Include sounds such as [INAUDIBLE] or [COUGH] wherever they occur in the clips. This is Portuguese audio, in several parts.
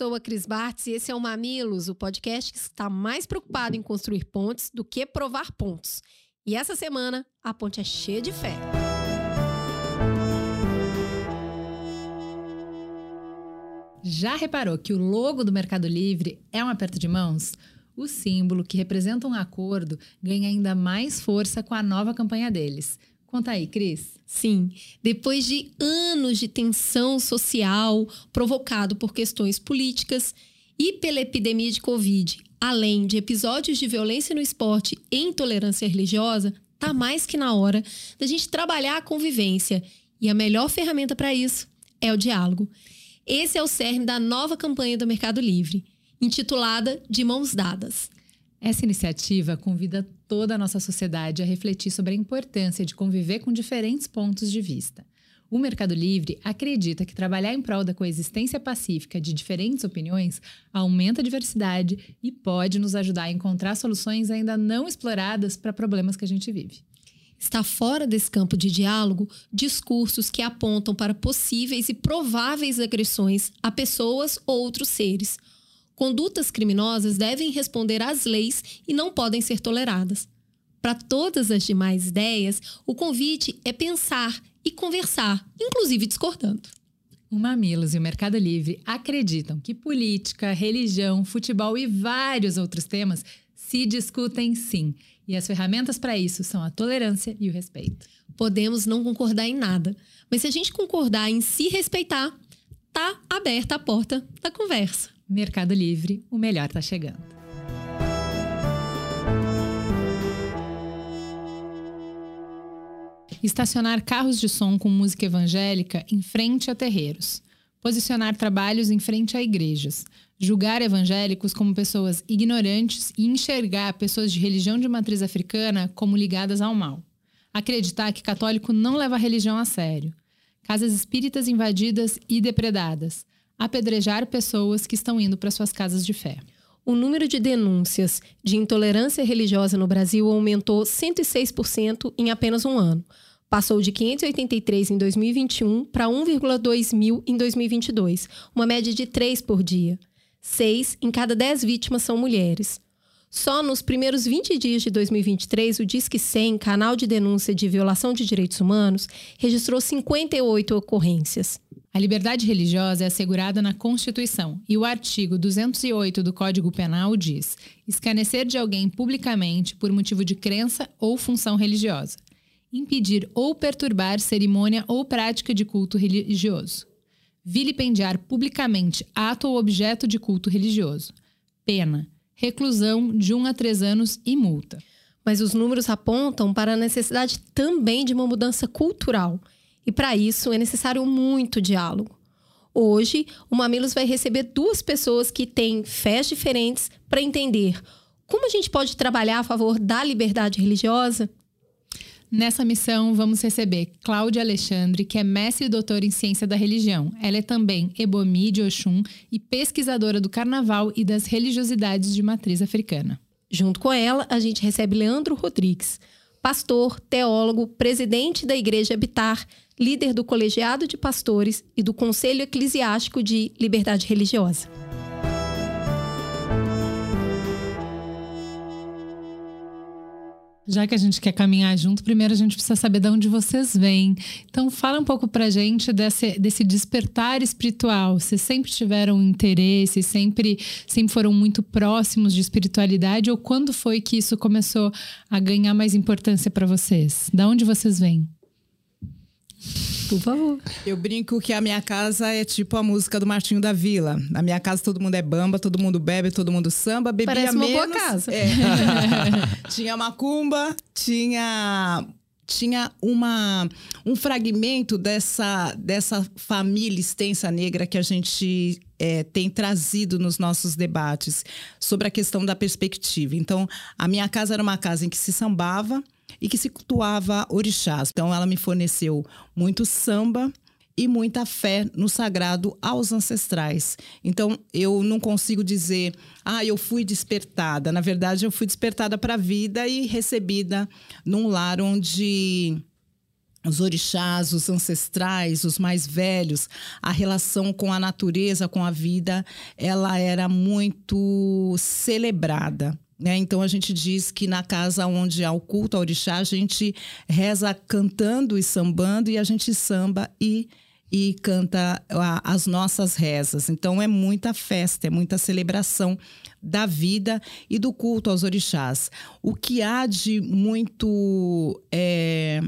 sou a Cris Bartz e esse é o Mamilos, o podcast que está mais preocupado em construir pontes do que provar pontos. E essa semana, a ponte é cheia de fé. Já reparou que o logo do Mercado Livre é um aperto de mãos? O símbolo, que representa um acordo, ganha ainda mais força com a nova campanha deles. Conta aí, Cris. Sim, depois de anos de tensão social provocado por questões políticas e pela epidemia de Covid, além de episódios de violência no esporte e intolerância religiosa, tá mais que na hora da gente trabalhar a convivência. E a melhor ferramenta para isso é o diálogo. Esse é o cerne da nova campanha do Mercado Livre, intitulada De Mãos Dadas. Essa iniciativa convida toda a nossa sociedade a refletir sobre a importância de conviver com diferentes pontos de vista. O Mercado Livre acredita que trabalhar em prol da coexistência pacífica de diferentes opiniões aumenta a diversidade e pode nos ajudar a encontrar soluções ainda não exploradas para problemas que a gente vive. Está fora desse campo de diálogo discursos que apontam para possíveis e prováveis agressões a pessoas ou outros seres Condutas criminosas devem responder às leis e não podem ser toleradas. Para todas as demais ideias, o convite é pensar e conversar, inclusive discordando. O Mamilos e o Mercado Livre acreditam que política, religião, futebol e vários outros temas se discutem sim. E as ferramentas para isso são a tolerância e o respeito. Podemos não concordar em nada, mas se a gente concordar em se respeitar, tá aberta a porta da conversa. Mercado Livre, o melhor está chegando. Estacionar carros de som com música evangélica em frente a terreiros. Posicionar trabalhos em frente a igrejas. Julgar evangélicos como pessoas ignorantes e enxergar pessoas de religião de matriz africana como ligadas ao mal. Acreditar que católico não leva a religião a sério. Casas espíritas invadidas e depredadas apedrejar pessoas que estão indo para suas casas de fé. O número de denúncias de intolerância religiosa no Brasil aumentou 106% em apenas um ano. Passou de 583 em 2021 para 1,2 mil em 2022, uma média de 3 por dia. Seis em cada 10 vítimas são mulheres. Só nos primeiros 20 dias de 2023, o Disque 100, canal de denúncia de violação de direitos humanos, registrou 58 ocorrências. A liberdade religiosa é assegurada na Constituição e o artigo 208 do Código Penal diz: escarnecer de alguém publicamente por motivo de crença ou função religiosa, impedir ou perturbar cerimônia ou prática de culto religioso, vilipendiar publicamente ato ou objeto de culto religioso, pena, reclusão de 1 um a 3 anos e multa. Mas os números apontam para a necessidade também de uma mudança cultural e para isso é necessário muito diálogo. Hoje, o Mamilos vai receber duas pessoas que têm fés diferentes para entender como a gente pode trabalhar a favor da liberdade religiosa. Nessa missão, vamos receber Cláudia Alexandre, que é mestre e doutora em ciência da religião. Ela é também Ebomi de Oxum e pesquisadora do carnaval e das religiosidades de matriz africana. Junto com ela, a gente recebe Leandro Rodrigues, pastor, teólogo, presidente da Igreja Habitar, líder do Colegiado de Pastores e do Conselho Eclesiástico de Liberdade Religiosa. Já que a gente quer caminhar junto, primeiro a gente precisa saber de onde vocês vêm. Então, fala um pouco pra gente desse, desse despertar espiritual. Vocês sempre tiveram interesse, sempre, sempre foram muito próximos de espiritualidade? Ou quando foi que isso começou a ganhar mais importância para vocês? Da onde vocês vêm? Por favor. Eu brinco que a minha casa é tipo a música do Martinho da Vila. Na minha casa todo mundo é bamba, todo mundo bebe, todo mundo samba, bebia Parece menos. uma boa casa. É. [LAUGHS] tinha macumba, tinha tinha uma, um fragmento dessa, dessa família extensa negra que a gente é, tem trazido nos nossos debates sobre a questão da perspectiva. Então, a minha casa era uma casa em que se sambava e que se cultuava orixás. Então, ela me forneceu muito samba e muita fé no sagrado aos ancestrais. Então, eu não consigo dizer, ah, eu fui despertada. Na verdade, eu fui despertada para a vida e recebida num lar onde os orixás, os ancestrais, os mais velhos, a relação com a natureza, com a vida, ela era muito celebrada. Né? Então a gente diz que na casa onde há o culto ao orixá, a gente reza cantando e sambando, e a gente samba e e canta as nossas rezas. Então é muita festa, é muita celebração da vida e do culto aos orixás. O que há de muito é,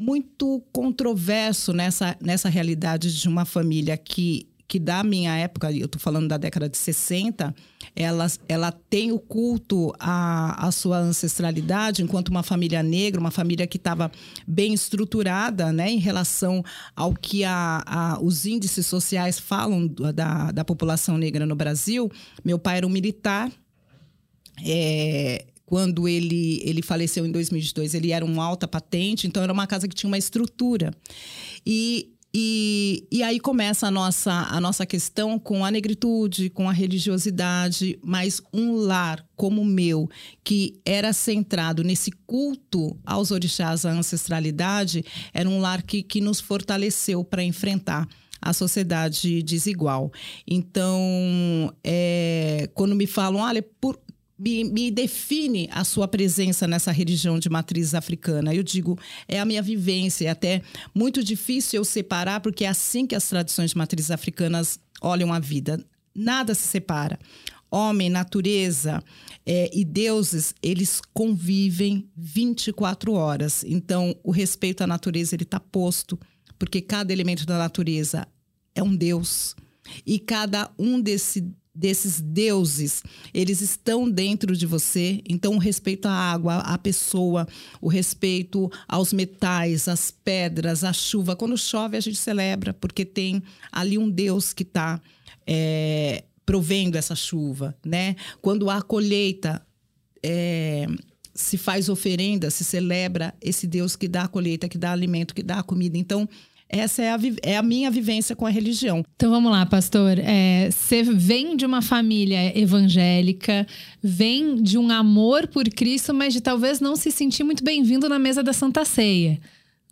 muito controverso nessa, nessa realidade de uma família que que da minha época, eu estou falando da década de 60, ela, ela tem o culto à, à sua ancestralidade enquanto uma família negra, uma família que estava bem estruturada né, em relação ao que a, a, os índices sociais falam da, da população negra no Brasil. Meu pai era um militar. É, quando ele, ele faleceu em 2002, ele era um alta patente, então era uma casa que tinha uma estrutura. E e, e aí começa a nossa, a nossa questão com a negritude, com a religiosidade, mas um lar como o meu, que era centrado nesse culto aos orixás, à ancestralidade, era um lar que, que nos fortaleceu para enfrentar a sociedade desigual. Então, é, quando me falam, olha, por, me, me, define a sua presença nessa religião de matriz africana. Eu digo, é a minha vivência. É até muito difícil eu separar, porque é assim que as tradições de matriz africanas olham a vida. Nada se separa. Homem, natureza é, e deuses, eles convivem 24 horas. Então, o respeito à natureza ele está posto, porque cada elemento da natureza é um deus. E cada um desse, desses deuses, eles estão dentro de você. Então, o respeito à água, à pessoa, o respeito aos metais, às pedras, à chuva. Quando chove, a gente celebra, porque tem ali um Deus que está é, provendo essa chuva, né? Quando há colheita, é, se faz oferenda, se celebra esse Deus que dá a colheita, que dá alimento, que dá a comida. Então, essa é a, é a minha vivência com a religião. Então vamos lá, pastor. É, você vem de uma família evangélica, vem de um amor por Cristo, mas de talvez não se sentir muito bem-vindo na mesa da Santa Ceia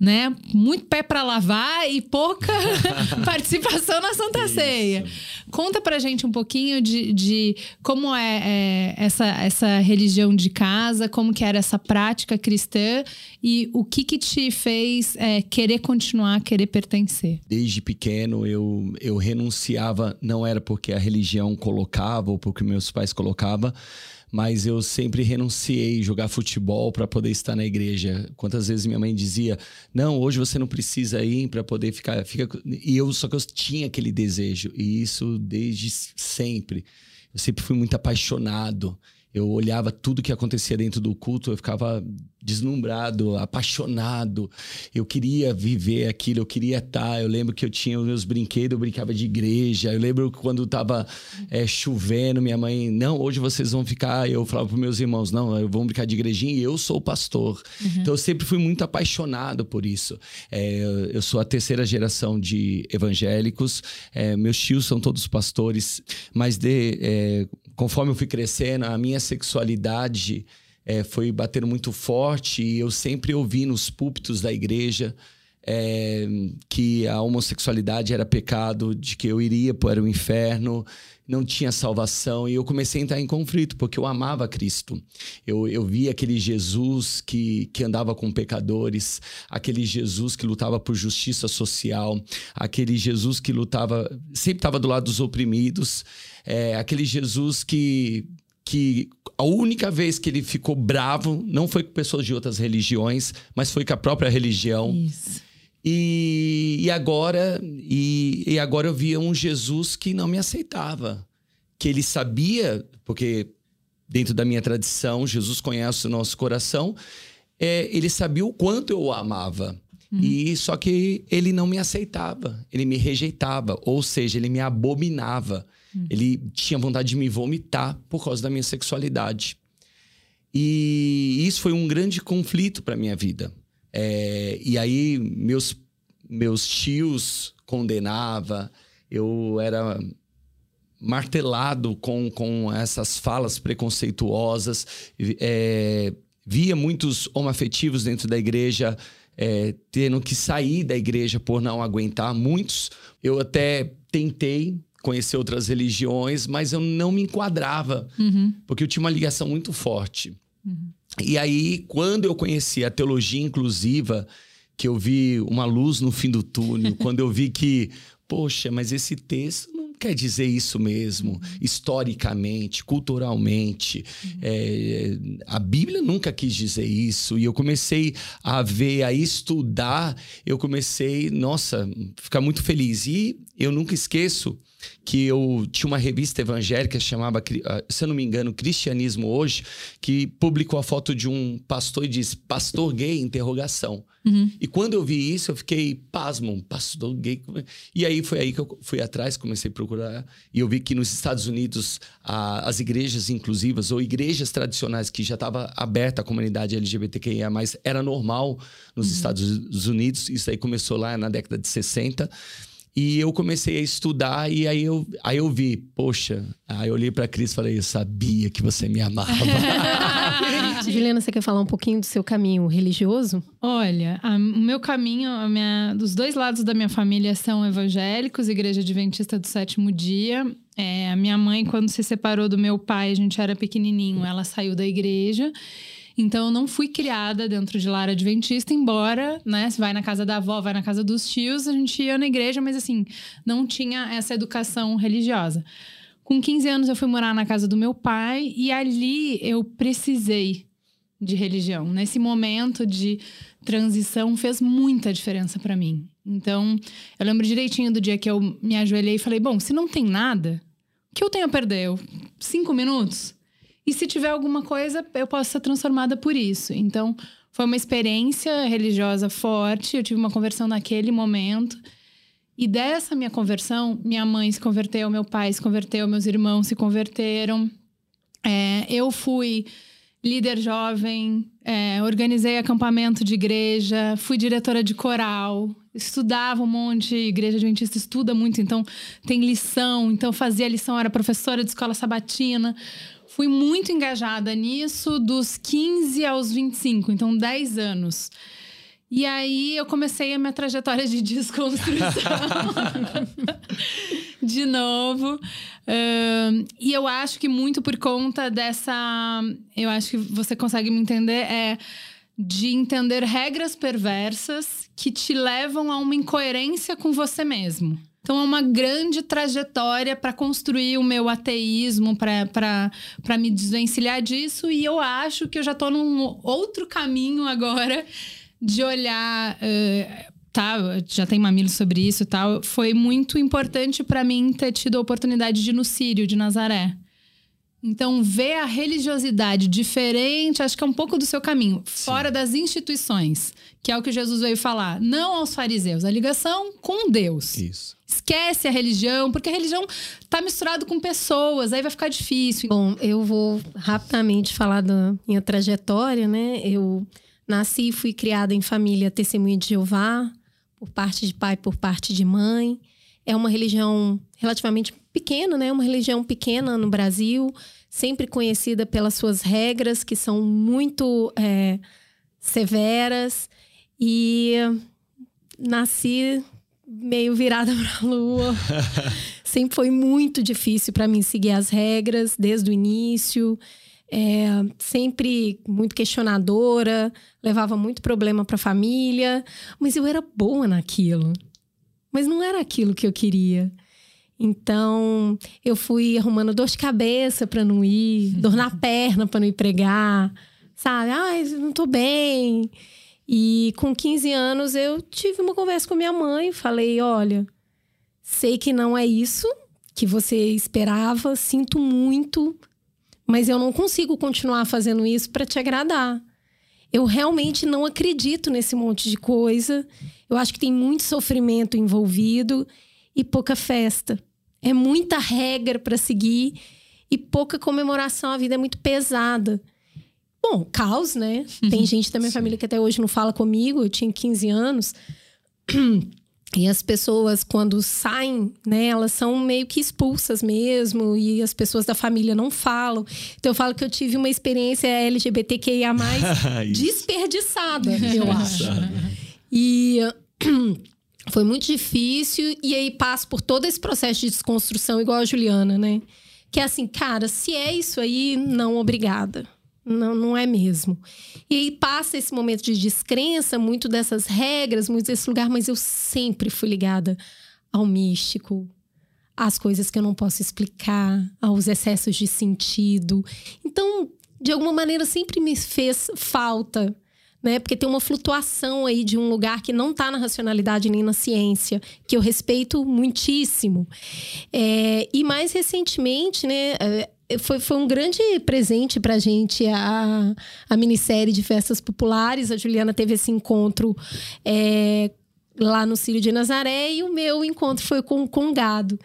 né? Muito pé para lavar e pouca [LAUGHS] participação na Santa Isso. Ceia. Conta pra gente um pouquinho de, de como é, é, essa, essa religião de casa, como que era essa prática cristã e o que que te fez é, querer continuar, querer pertencer. Desde pequeno eu, eu renunciava, não era porque a religião colocava ou porque meus pais colocavam, mas eu sempre renunciei jogar futebol para poder estar na igreja. Quantas vezes minha mãe dizia: "Não, hoje você não precisa ir para poder ficar, fica e eu só que eu tinha aquele desejo e isso desde sempre. Eu sempre fui muito apaixonado. Eu olhava tudo que acontecia dentro do culto, eu ficava deslumbrado, apaixonado. Eu queria viver aquilo, eu queria estar. Eu lembro que eu tinha os meus brinquedos, eu brincava de igreja. Eu lembro quando estava é, chovendo, minha mãe, não, hoje vocês vão ficar. Eu falava para meus irmãos, não, eu vou brincar de igrejinha e eu sou pastor. Uhum. Então eu sempre fui muito apaixonado por isso. É, eu sou a terceira geração de evangélicos, é, meus tios são todos pastores, mas de, é, conforme eu fui crescendo, a minha sexualidade é, foi batendo muito forte e eu sempre ouvi nos púlpitos da igreja é, que a homossexualidade era pecado, de que eu iria para o inferno, não tinha salvação. E eu comecei a entrar em conflito, porque eu amava Cristo. Eu, eu via aquele Jesus que, que andava com pecadores, aquele Jesus que lutava por justiça social, aquele Jesus que lutava, sempre estava do lado dos oprimidos, é, aquele Jesus que que a única vez que ele ficou bravo não foi com pessoas de outras religiões, mas foi com a própria religião. Isso. E, e agora e, e agora eu via um Jesus que não me aceitava, que ele sabia, porque dentro da minha tradição Jesus conhece o nosso coração, é, ele sabia o quanto eu o amava. E só que ele não me aceitava, ele me rejeitava, ou seja, ele me abominava. Ele tinha vontade de me vomitar por causa da minha sexualidade. E isso foi um grande conflito para minha vida. É, e aí meus meus tios condenava, eu era martelado com, com essas falas preconceituosas, é, via muitos homoafetivos dentro da igreja é, tendo que sair da igreja por não aguentar. Muitos, eu até tentei conhecer outras religiões, mas eu não me enquadrava, Uhum. porque eu tinha uma ligação muito forte. E aí, quando eu conheci a teologia inclusiva, que eu vi uma luz no fim do túnel, [LAUGHS] quando eu vi que, poxa, mas esse texto não quer dizer isso mesmo, historicamente, culturalmente. É, a Bíblia nunca quis dizer isso. E eu comecei a ver, a estudar, eu comecei, nossa, ficar muito feliz. E eu nunca esqueço que eu tinha uma revista evangélica chamava, ah, se eu não me engano, Cristianismo Hoje, que publicou a foto de um pastor e disse pastor gay interrogação. E quando eu vi isso, eu fiquei pasmo, pastor gay. E aí foi aí que eu fui atrás, comecei a procurar e eu vi que nos Estados Unidos a- as igrejas inclusivas ou igrejas tradicionais que já estava aberta a comunidade LGBTQIA+, era normal nos Estados Unidos. Isso aí começou lá na década de 60. E eu comecei a estudar e aí eu, aí eu vi, poxa, aí eu olhei pra Cris e falei, eu sabia que você me amava. [LAUGHS] [LAUGHS] Juliana, você quer falar um pouquinho do seu caminho religioso? Olha, a- o meu caminho, a minha, dos dois lados da minha família são evangélicos, Igreja Adventista do Sétimo Dia. É, a minha mãe, quando se separou do meu pai, a gente era pequenininho, ela saiu da igreja. Então, eu não fui criada dentro de lar adventista, embora, né, se vai na casa da avó, vai na casa dos tios, a gente ia na igreja, mas assim, não tinha essa educação religiosa. Com 15 anos, eu fui morar na casa do meu pai e ali eu precisei de religião. Nesse momento de transição fez muita diferença pra mim. Então, eu lembro direitinho do dia que eu me ajoelhei e falei: bom, se não tem nada, o que eu tenho a perder? Eu- Cinco minutos? E se tiver alguma coisa, eu posso ser transformada por isso. Então, foi uma experiência religiosa forte. Eu tive uma conversão naquele momento. E dessa minha conversão, minha mãe se converteu, meu pai se converteu, meus irmãos se converteram. É, eu fui líder jovem, é, organizei acampamento de igreja, fui diretora de coral, estudava um monte, igreja adventista estuda muito, então tem lição, então fazia lição, era professora de escola sabatina. Fui muito engajada nisso dos 15 aos 25, então 10 anos. E aí eu comecei a minha trajetória de [LAUGHS] desconstrução. de novo. E eu acho que muito por conta dessa. Eu acho que você consegue me entender. É de entender regras perversas que te levam a uma incoerência com você mesmo. Então é uma grande trajetória para construir o meu ateísmo, para me desvencilhar disso. E eu acho que eu já tô num outro caminho agora de olhar. eh, tá, já tem mamilo sobre isso e tal. Foi muito importante para mim ter tido a oportunidade de ir no Sírio de Nazaré. Então, ver a religiosidade diferente, acho que é um pouco do seu caminho, fora das instituições, que é o que Jesus veio falar. Não aos fariseus, a ligação com Deus. Isso. Esquece a religião, porque a religião tá misturado com pessoas, aí vai ficar difícil. Bom, eu vou rapidamente falar da minha trajetória, né? Eu nasci e fui criada em família testemunha de Jeová, por parte de pai, por parte de mãe. É uma religião relativamente pequena, né? Uma religião pequena no Brasil, sempre conhecida pelas suas regras, que são muito é, severas. E nasci meio virada [LAUGHS] para a lua. sempre foi muito difícil para mim seguir as regras desde o início. É, sempre muito questionadora, levava muito problema para a família, mas eu era boa naquilo. Mas não era aquilo que eu queria. Então, eu fui arrumando dor de cabeça para não ir, dor na [LAUGHS] perna para não ir pregar, sabe? Ai, não tô bem. E com 15 anos eu tive uma conversa com minha mãe, falei: "Olha, sei que não é isso que você esperava, sinto muito, mas eu não consigo continuar fazendo isso para te agradar. Eu realmente não acredito nesse monte de coisa. Eu acho que tem muito sofrimento envolvido e pouca festa. É muita regra para seguir e pouca comemoração. A vida é muito pesada. Bom, caos, né? Tem gente da minha família que até hoje não fala comigo. Eu tinha 15 anos. [CLEARS THROAT] E as pessoas, quando saem, né, elas são meio que expulsas mesmo, e as pessoas da família não falam. Então eu falo que eu tive uma experiência LGBTQIA [LAUGHS] desperdiçada, eu acho. E [CLEARS THROAT] foi muito difícil, e aí passo por todo esse processo de desconstrução, igual a Juliana, né? Que é assim, cara, se é isso aí, não obrigada. Não, não é mesmo. E aí passa esse momento de descrença, muito dessas regras, muito desse lugar, mas eu sempre fui ligada ao místico, às coisas que eu não posso explicar, aos excessos de sentido. Então, de alguma maneira, sempre me fez falta né? Porque tem uma flutuação aí de um lugar que não está na racionalidade nem na ciência, que eu respeito muitíssimo. É, e mais recentemente, né? É, foi, foi um grande presente para a gente a, a minissérie de festas populares. A Juliana teve esse encontro é, lá no Círio de Nazaré e o meu encontro foi com, com gado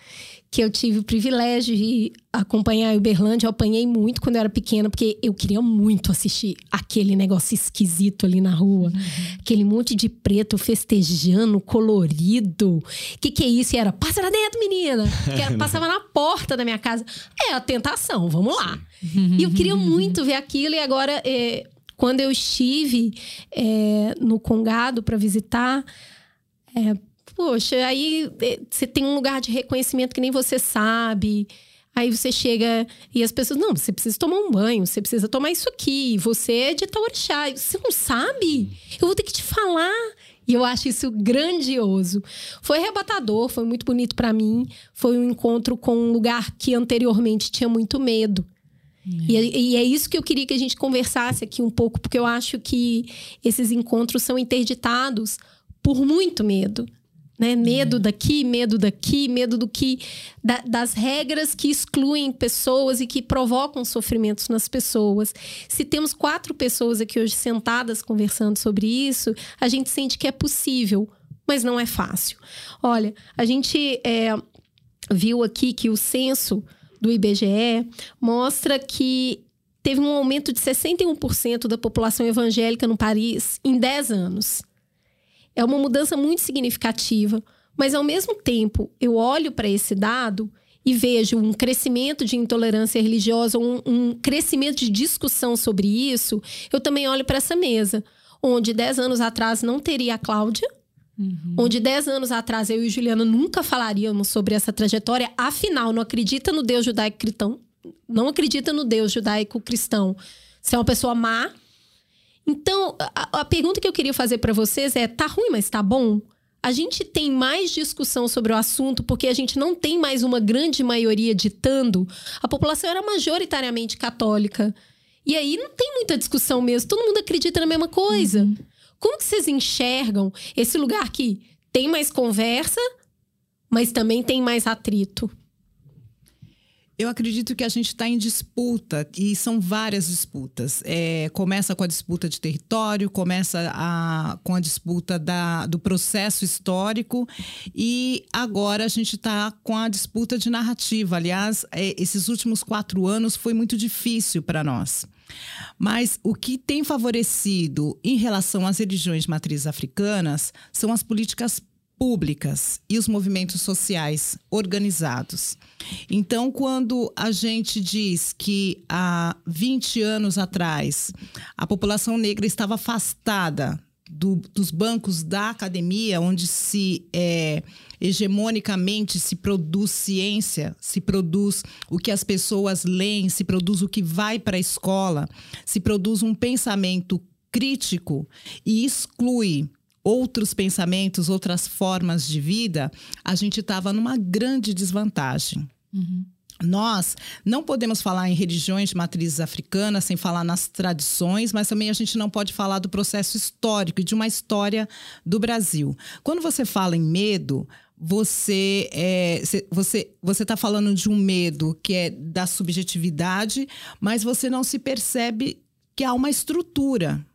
que eu tive o privilégio de acompanhar a Uberlândia. Eu apanhei muito quando eu era pequena, porque eu queria muito assistir aquele negócio esquisito ali na rua. Uhum. Aquele monte de preto festejando, colorido. O que, que é isso? E era, passa lá dentro, menina! Que era, [LAUGHS] passava na porta da minha casa. É a tentação, vamos lá. Uhum. E eu queria muito ver aquilo, e agora, é, quando eu estive é, no Congado para visitar. É, poxa, aí é, você tem um lugar de reconhecimento que nem você sabe. Aí você chega e as pessoas, não, você precisa tomar um banho, você precisa tomar isso aqui, você é de Taurixá, você não sabe? Eu vou ter que te falar. E eu acho isso grandioso. Foi arrebatador, foi muito bonito para mim. Foi um encontro com um lugar que anteriormente tinha muito medo. E, é, e, é isso que eu queria que a gente conversasse aqui um pouco, porque eu acho que esses encontros são interditados por muito medo. Né? Medo daqui, medo daqui, medo do que. Da, das regras que excluem pessoas e que provocam sofrimentos nas pessoas. Se temos quatro pessoas aqui hoje sentadas conversando sobre isso, a gente sente que é possível, mas não é fácil. Olha, a gente é, viu aqui que o censo do IBGE mostra que teve um aumento de 61% da população evangélica no país em 10 anos. É uma mudança muito significativa, mas ao mesmo tempo eu olho para esse dado e vejo um crescimento de intolerância religiosa, um, um crescimento de discussão sobre isso, eu também olho para essa mesa, onde 10 anos atrás não teria a Cláudia, Uhum. Onde 10 anos atrás eu e Juliana nunca falaríamos sobre essa trajetória, afinal, não acredita no Deus judaico cristão, não acredita no Deus judaico cristão. Você é uma pessoa má, então, a, a pergunta que eu queria fazer para vocês é: tá ruim, mas tá bom? A gente tem mais discussão sobre o assunto porque a gente não tem mais uma grande maioria ditando. A população era majoritariamente católica. E aí não tem muita discussão mesmo. Todo mundo acredita na mesma coisa. Uhum. Como que vocês enxergam esse lugar que tem mais conversa, mas também tem mais atrito? Eu acredito que a gente está em disputa e são várias disputas. É, começa com a disputa de território, começa a, com a disputa da, do processo histórico e agora a gente está com a disputa de narrativa. Aliás, é, esses últimos quatro anos foi muito difícil para nós. Mas o que tem favorecido em relação às religiões matrizes africanas são as políticas públicas e os movimentos sociais organizados. Então, quando a gente diz que há 20 anos atrás a população negra estava afastada do, dos bancos da academia, onde se é, hegemonicamente se produz ciência, se produz o que as pessoas leem, se produz o que vai para a escola, se produz um pensamento crítico e exclui outros pensamentos, outras formas de vida, a gente estava numa grande desvantagem. Uhum. Nós não podemos falar em religiões de matrizes africanas sem falar nas tradições, mas também a gente não pode falar do processo histórico e de uma história do Brasil. Quando você fala em medo, você é, você você está falando de um medo que é da subjetividade, mas você não se percebe que há uma estrutura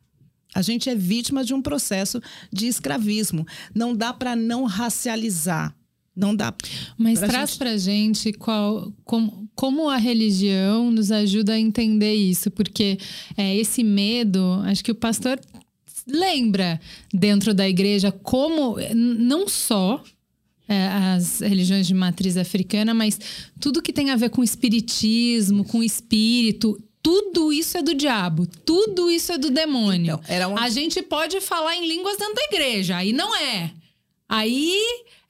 A gente é vítima de um processo de escravismo. Não dá para não racializar. Não dá. Mas pra traz gente... pra gente qual, como, como a religião nos ajuda a entender isso, porque é, esse medo, acho que o pastor lembra dentro da igreja como não só é, as religiões de matriz africana, mas tudo que tem a ver com espiritismo, com espírito, tudo isso é do diabo, tudo isso é do demônio. Então, um... A gente pode falar em línguas dentro da igreja, aí não é. Aí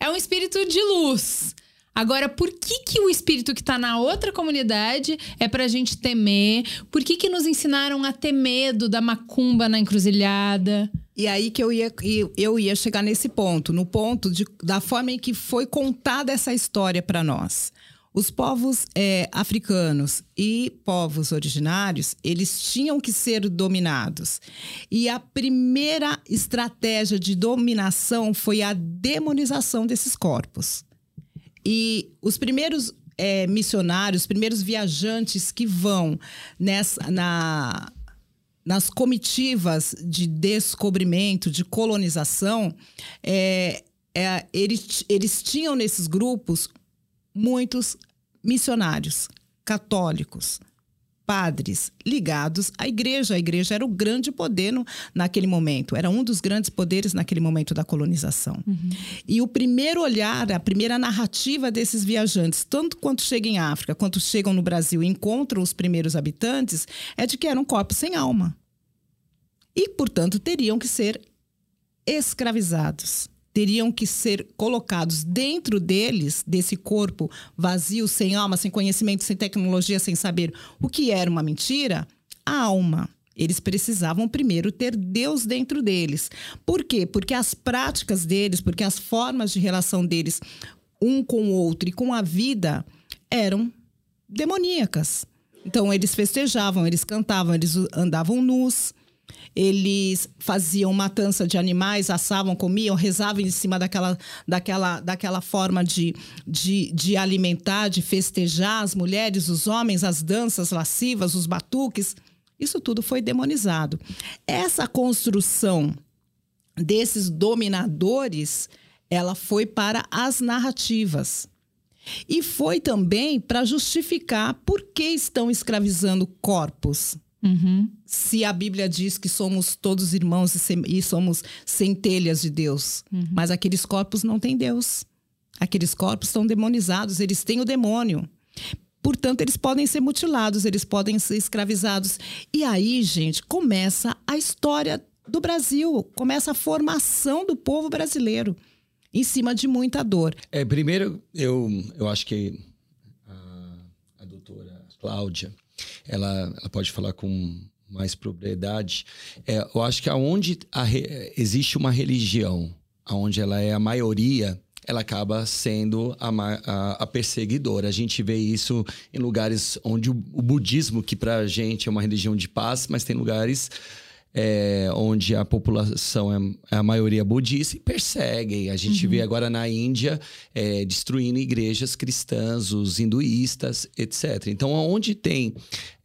é um espírito de luz. Agora, por que, que o espírito que está na outra comunidade é para a gente temer? Por que, que nos ensinaram a ter medo da macumba na encruzilhada? E aí que eu ia, eu ia chegar nesse ponto, no ponto de, da forma em que foi contada essa história para nós. Os povos é, africanos e povos originários, eles tinham que ser dominados. E a primeira estratégia de dominação foi a demonização desses corpos. E os primeiros é, missionários, os primeiros viajantes que vão nessa, na, nas comitivas de descobrimento, de colonização, é, é, eles, eles tinham nesses grupos muitos missionários católicos, padres ligados à igreja. A igreja era o grande poder no, naquele momento, era um dos grandes poderes naquele momento da colonização. Uhum. E o primeiro olhar, a primeira narrativa desses viajantes, tanto quanto chegam em África, quanto chegam no Brasil e encontram os primeiros habitantes, é de que eram corpos sem alma. E, portanto, teriam que ser escravizados teriam que ser colocados dentro deles, desse corpo vazio, sem alma, sem conhecimento, sem tecnologia, sem saber o que era uma mentira, a alma. Eles precisavam primeiro ter Deus dentro deles. Por quê? Porque as práticas deles, porque as formas de relação deles um com o outro e com a vida eram demoníacas. Então eles festejavam, eles cantavam, eles andavam nus, eles faziam matança de animais, assavam, comiam, rezavam em cima daquela, daquela, daquela forma de, de, de alimentar, de festejar as mulheres, os homens, as danças lascivas, os batuques. Isso tudo foi demonizado. Essa construção desses dominadores, ela foi para as narrativas. E foi também para justificar por que estão escravizando corpos. Uhum. Se a Bíblia diz que somos todos irmãos e, somos centelhas de Deus, uhum. mas aqueles corpos não têm Deus. Aqueles corpos são demonizados, eles têm o demônio. Portanto, eles podem ser mutilados, eles podem ser escravizados. E aí, gente, começa a história do Brasil, começa a formação do povo brasileiro em cima de muita dor. É, primeiro, eu, eu acho que a, a doutora Cláudia ela, ela pode falar com mais propriedade. É, eu acho que aonde a, existe uma religião, aonde ela é a maioria, ela acaba sendo a, a, a, perseguidora. A gente vê isso em lugares onde o, o budismo, que para a gente é uma religião de paz, mas tem lugares é, onde a população é, é, a maioria budista e perseguem. A gente uhum. vê agora na Índia é, destruindo igrejas cristãs, os hinduístas, etc. Então, onde tem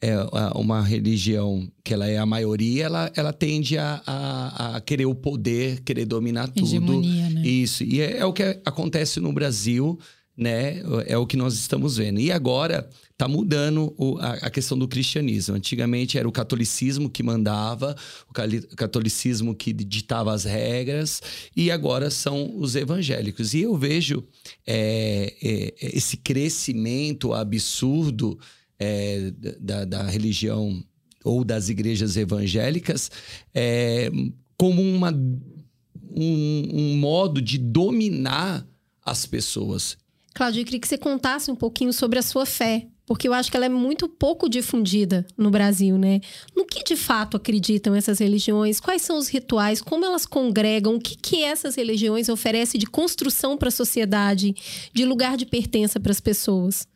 é, uma religião que ela é a maioria, ela, ela tende a, a, a querer o poder, querer dominar Hegemonia, tudo. Né? Isso. E é, é o que acontece no Brasil né? É o que nós estamos vendo. E agora está mudando o, a, a, questão do cristianismo. Antigamente era o catolicismo que mandava, o catolicismo que ditava as regras, e agora são os evangélicos. E eu vejo é, é, esse crescimento absurdo é, da, da, religião ou das igrejas evangélicas é, como uma, um, um modo de dominar as pessoas. Cláudia, eu queria que você contasse um pouquinho sobre a sua fé, porque eu acho que ela é muito pouco difundida no Brasil, né? No que de fato acreditam essas religiões? Quais são os rituais? Como elas congregam? O que, que essas religiões oferecem de construção para a sociedade, de lugar de pertença para as pessoas?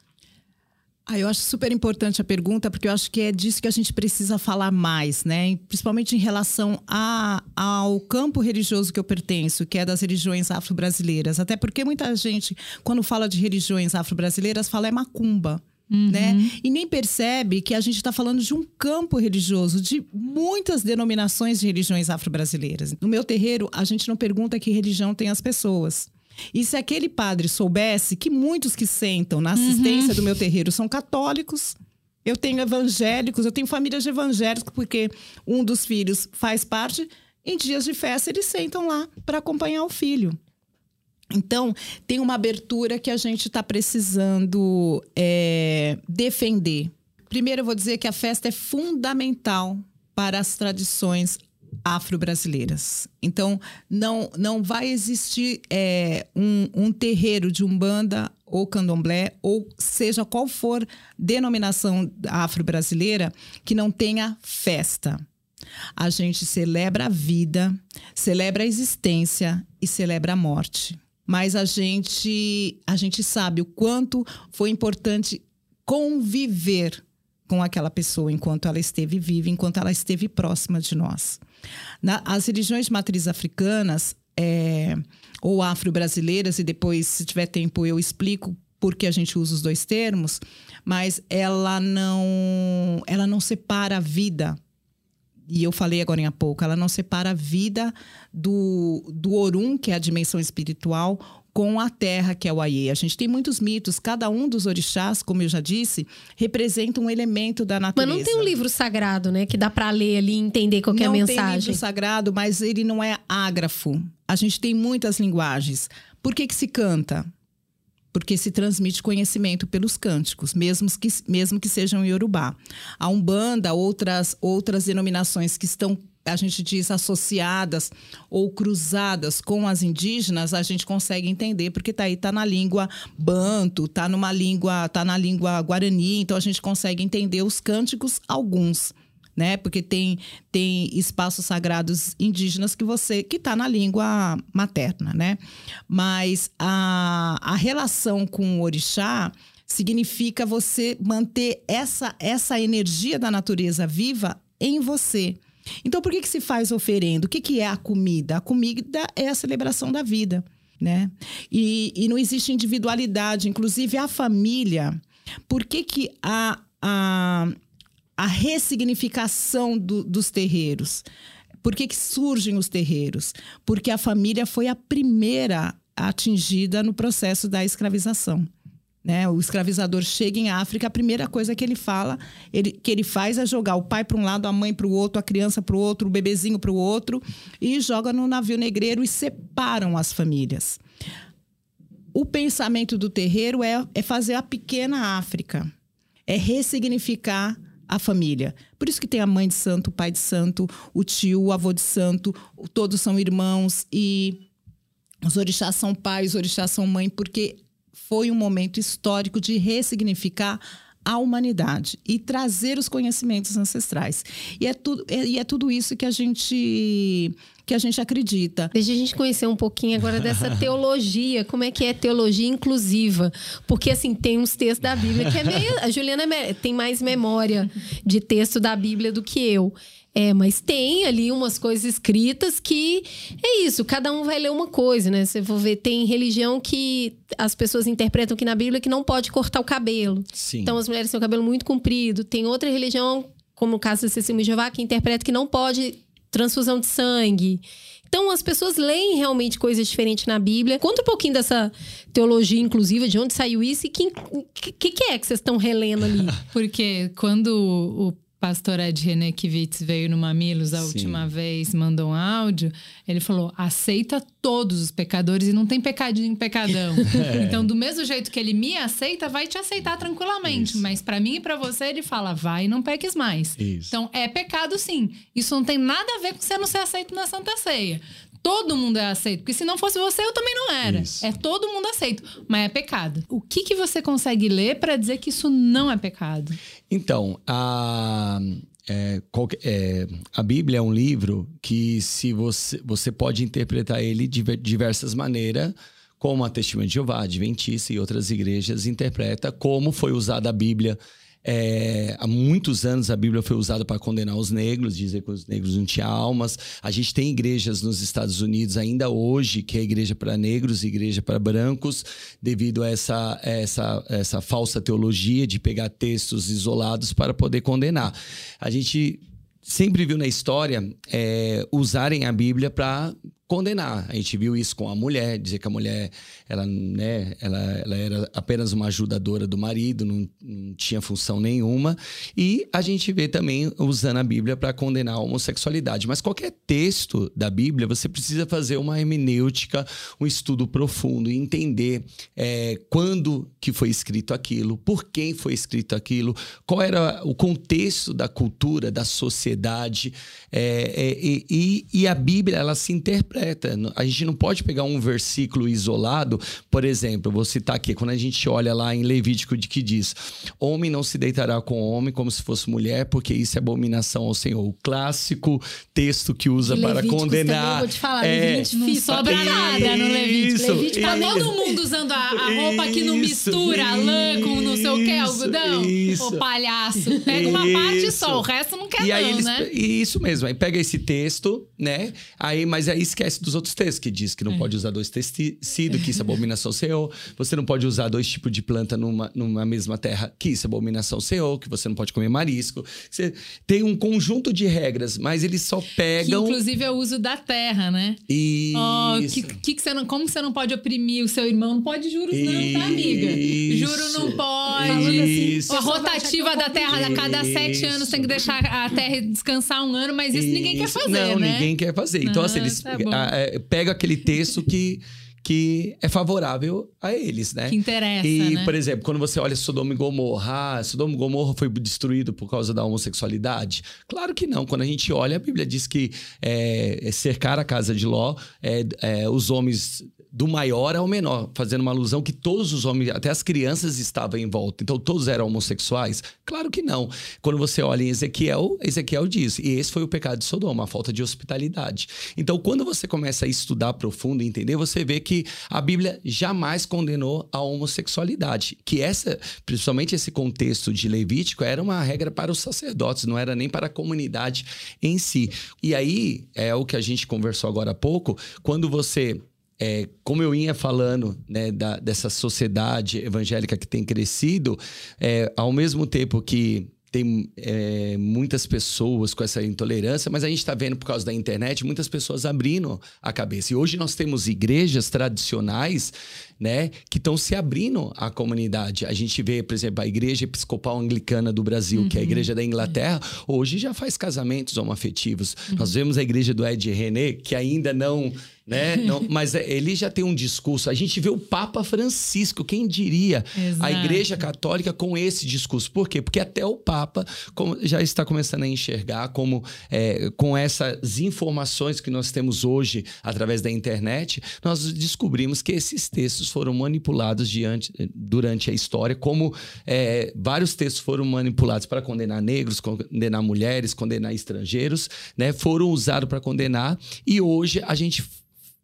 Ah, eu acho super importante a pergunta, porque eu acho que é disso que a gente precisa falar mais, né? Principalmente em relação a, ao campo religioso que eu pertenço, que é das religiões afro-brasileiras. Até porque muita gente, quando fala de religiões afro-brasileiras, fala é macumba. Né? E nem percebe que a gente está falando de um campo religioso, de muitas denominações de religiões afro-brasileiras. No meu terreiro, a gente não pergunta que religião tem as pessoas. E se aquele padre soubesse que muitos que sentam na assistência do meu terreiro são católicos, eu tenho evangélicos, eu tenho famílias de evangélicos, porque um dos filhos faz parte, em dias de festa eles sentam lá para acompanhar o filho. Então, tem uma abertura que a gente está precisando é, defender. Primeiro, eu vou dizer que a festa é fundamental para as tradições afro-brasileiras. Então, não, não vai existir é, um, um terreiro de umbanda ou candomblé, ou seja qual for denominação afro-brasileira, que não tenha festa. A gente celebra a vida, celebra a existência e celebra a morte mas a gente a gente sabe o quanto foi importante conviver com aquela pessoa enquanto ela esteve viva, enquanto ela esteve próxima de nós. Na, as religiões de matriz africanas é, ou afro-brasileiras, e depois, se tiver tempo, eu explico por que a gente usa os dois termos, mas ela não, ela não separa a vida e eu falei agora em pouco, ela não separa a vida do, do Orum, que é a dimensão espiritual, com a terra, que é o Aie. A gente tem muitos mitos, cada um dos orixás, como eu já disse, representa um elemento da natureza. Mas não tem um livro sagrado, né, que dá para ler ali e entender qual é a mensagem. Não tem livro sagrado, mas ele não é ágrafo. A gente tem muitas linguagens. Por que que se canta? Porque se transmite conhecimento pelos cânticos, mesmo que, mesmo que sejam em Yorubá. A Umbanda, outras, outras denominações que estão a gente diz associadas ou cruzadas com as indígenas, a gente consegue entender porque tá aí tá na língua banto, tá numa língua, tá na língua guarani, então a gente consegue entender os cânticos alguns né? Porque tem, tem espaços sagrados indígenas que você que está na língua materna, né? Mas a, a relação com o orixá significa você manter essa, essa energia da natureza viva em você. Então, por que, que se faz oferenda? O que, que é a comida? A comida é a celebração da vida, né? E, e não existe individualidade, inclusive a família. Por que, que a, a, a ressignificação do, dos terreiros. Por que, que surgem os terreiros? Porque a família foi a primeira atingida no processo da escravização. Né? O escravizador chega em África, a primeira coisa que ele fala, ele, que ele faz é jogar o pai para um lado, a mãe para o outro, a criança para o outro, o bebezinho para o outro, e joga no navio negreiro e separam as famílias. O pensamento do terreiro é, é fazer a pequena África, é ressignificar a família. Por isso que tem a mãe de santo, o pai de santo, o tio, o avô de santo, todos são irmãos e os orixás são pais, os orixás são mãe, porque foi um momento histórico de ressignificar a humanidade e trazer os conhecimentos ancestrais. E é tudo, é, e é tudo isso que a gente que a gente acredita. Deixa a gente conhecer um pouquinho agora dessa [LAUGHS] teologia, como é que é teologia inclusiva, porque assim tem uns textos da Bíblia que é meio, a Juliana é tem mais memória de texto da Bíblia do que eu. É, mas tem ali umas coisas escritas que é isso, cada um vai ler uma coisa, né? Você for ver, tem religião que as pessoas interpretam que na Bíblia que não pode cortar o cabelo. Sim. Então as mulheres têm o cabelo muito comprido. Tem outra religião, como o caso da Cecília Jeová, que interpreta que não pode transfusão de sangue. Então, as pessoas leem realmente coisas diferentes na Bíblia. Conta um pouquinho dessa teologia inclusiva, de onde saiu isso e o que, que, que, é que vocês estão relendo ali? [LAUGHS] Porque quando o pastor Ed René Kivitz veio no Mamilos a Sim. última vez, mandou um áudio, ele falou: aceita todos os pecadores e não tem pecadinho pecadão. [LAUGHS] É. Então, do mesmo jeito que ele me aceita, vai te aceitar tranquilamente. Isso. Mas para mim e para você, ele fala: vai e não peques mais. Isso. Então, é pecado sim. Isso não tem nada a ver com você não ser aceito na Santa Ceia todo mundo é aceito. Porque se não fosse você, eu também não era. Isso. É todo mundo aceito. Mas é pecado. O que, que você consegue ler para dizer que isso não é pecado? Então, a, é, é, a Bíblia é um livro que se você, você pode interpretar ele de diversas maneiras, como a Testemunha de Jeová, Adventista e outras igrejas interpreta como foi usada a Bíblia É, há muitos anos a Bíblia foi usada para condenar os negros, dizer que os negros não tinham almas. A gente tem igrejas nos Estados Unidos ainda hoje, que é igreja para negros e igreja para brancos, devido a essa, essa, essa falsa teologia de pegar textos isolados para poder condenar. A gente sempre viu na história é, usarem a Bíblia para condenar. A gente viu isso com a mulher, dizer que a mulher ela, né, ela, ela era apenas uma ajudadora do marido, não, não tinha função nenhuma. E a gente vê também usando a Bíblia para condenar a homossexualidade. Mas qualquer texto da Bíblia, você precisa fazer uma hermenêutica, um estudo profundo entender é, quando que foi escrito aquilo, por quem foi escrito aquilo, qual era o contexto da cultura, da sociedade. É, é, e, e a Bíblia, ela se interpreta completa. A gente não pode pegar um versículo isolado, por exemplo, vou citar aqui, quando a gente olha lá em Levítico de que diz: Homem não se deitará com homem como se fosse mulher, porque isso é abominação ao Senhor. O clássico texto que usa que para condenar. Vou te falar, é, não sobra isso, nada no Levítico. Levítico tá todo mundo usando a, a roupa que não mistura isso, lã com não sei o que, algodão. Isso. Ô palhaço, pega uma parte só, o resto não quer e não, eles, né? Isso mesmo, aí pega esse texto, né? Aí, mas aí esquece esquece dos outros textos, que diz que não é. pode usar dois tecidos, que isso [LAUGHS] é abominação Senhor. Você não pode usar dois tipos de planta numa, numa mesma terra, que isso é abominação Senhor, que você não pode comer marisco. Você tem um conjunto de regras, mas eles só pegam. Que, inclusive é o uso da terra, né? Isso. Oh, que, que, que você não, como você não pode oprimir o seu irmão? Não pode juros, não, tá, amiga? Juro não pode. Isso. A rotativa da terra, a cada sete anos tem que deixar a terra descansar um ano, mas isso, isso. ninguém quer fazer. Não, né? ninguém quer fazer. Então, assim, eles. Tá é, pega aquele texto que que é favorável a eles, né? Que interessa, E, né? por exemplo, quando você olha Sodoma e Gomorra, ah, Sodoma e Gomorra foi destruído por causa da homossexualidade? Claro que não. Quando a gente olha, a Bíblia diz que é, cercar a casa de Ló, é, é, os homens do maior ao menor, fazendo uma alusão que todos os homens, até as crianças estavam em volta. Então todos eram homossexuais? Claro que não. Quando você olha em Ezequiel, Ezequiel diz: e esse foi o pecado de Sodoma, a falta de hospitalidade. Então quando você começa a estudar profundo e entender, você vê que a Bíblia jamais condenou a homossexualidade, que essa, principalmente esse contexto de Levítico, era uma regra para os sacerdotes, não era nem para a comunidade em si. E aí é o que a gente conversou agora há pouco, quando você é, como eu ia falando né, da, dessa sociedade evangélica que tem crescido, é, ao mesmo tempo que tem é, muitas pessoas com essa intolerância, mas a gente está vendo por causa da internet muitas pessoas abrindo a cabeça. E hoje nós temos igrejas tradicionais né, que estão se abrindo à comunidade. A gente vê, por exemplo, a Igreja Episcopal Anglicana do Brasil, uhum. que é a uhum. igreja da Inglaterra, hoje já faz casamentos homoafetivos. Uhum. Nós vemos a igreja do Ed René, que ainda não né? Não, [LAUGHS] mas ele já tem um discurso. A gente vê o Papa Francisco, quem diria? Exato. A Igreja Católica com esse discurso. Por quê? Porque até o Papa já está começando a enxergar como, é, com essas informações que nós temos hoje através da internet, nós descobrimos que esses textos foram manipulados diante, durante a história, como é, vários textos foram manipulados para condenar negros, condenar mulheres, condenar estrangeiros, né? Foram usados para condenar e hoje a gente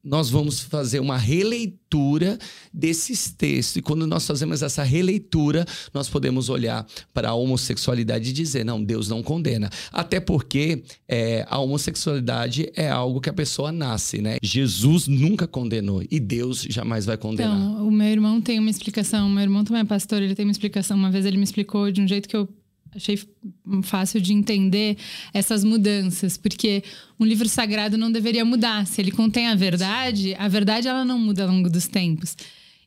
nós vamos fazer uma releitura desses textos. E quando nós fazemos essa releitura, nós podemos olhar para a homossexualidade e dizer: não, Deus não condena. Até porque é, a homossexualidade é algo que a pessoa nasce, né? Jesus nunca condenou e Deus jamais vai condenar. Então, o meu irmão tem uma explicação. O meu irmão também é pastor, ele tem uma explicação. Uma vez ele me explicou de um jeito que eu achei fácil de entender essas mudanças, porque um livro sagrado não deveria mudar. Se ele contém a verdade, a verdade ela não muda ao longo dos tempos.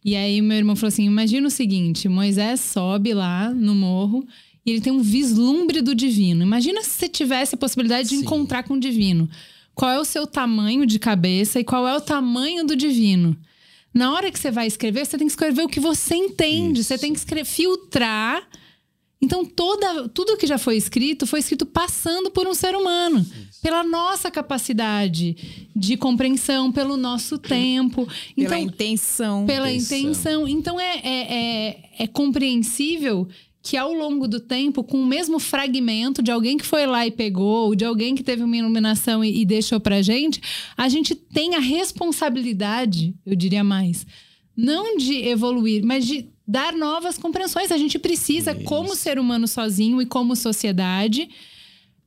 E aí meu irmão falou assim: imagina o seguinte: Moisés sobe lá no morro e ele tem um vislumbre do divino. Imagina se você tivesse a possibilidade de Sim. encontrar com o divino. Qual é o seu tamanho de cabeça e qual é o tamanho do divino? Na hora que você vai escrever, você tem que escrever o que você entende. Isso. Você tem que escrever, filtrar então, toda, tudo que já foi escrito foi escrito passando por um ser humano, Isso. pela nossa capacidade de compreensão, pelo nosso tempo. Então, pela intenção. Pela intenção. Então, é, é, é, é compreensível que ao longo do tempo, com o mesmo fragmento de alguém que foi lá e pegou, de alguém que teve uma iluminação e, e deixou pra gente, a gente tem a responsabilidade, eu diria mais, não de evoluir, mas de dar novas compreensões. A gente precisa, Isso. como ser humano sozinho e como sociedade,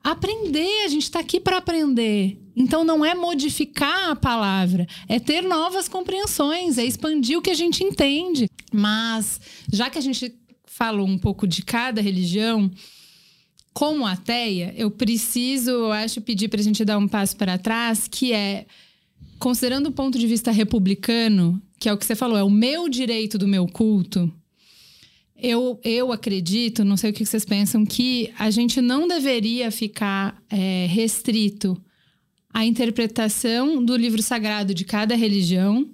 aprender. A gente está aqui para aprender. Então não é modificar a palavra, é ter novas compreensões, é expandir o que a gente entende. Mas já que a gente falou um pouco de cada religião, como ateia, eu preciso, eu acho, pedir para a gente dar um passo para trás, que é considerando o ponto de vista republicano, que é o que você falou, é o meu direito do meu culto. Eu, eu acredito, não sei o que vocês pensam, que a gente não deveria ficar é, restrito à interpretação do livro sagrado de cada religião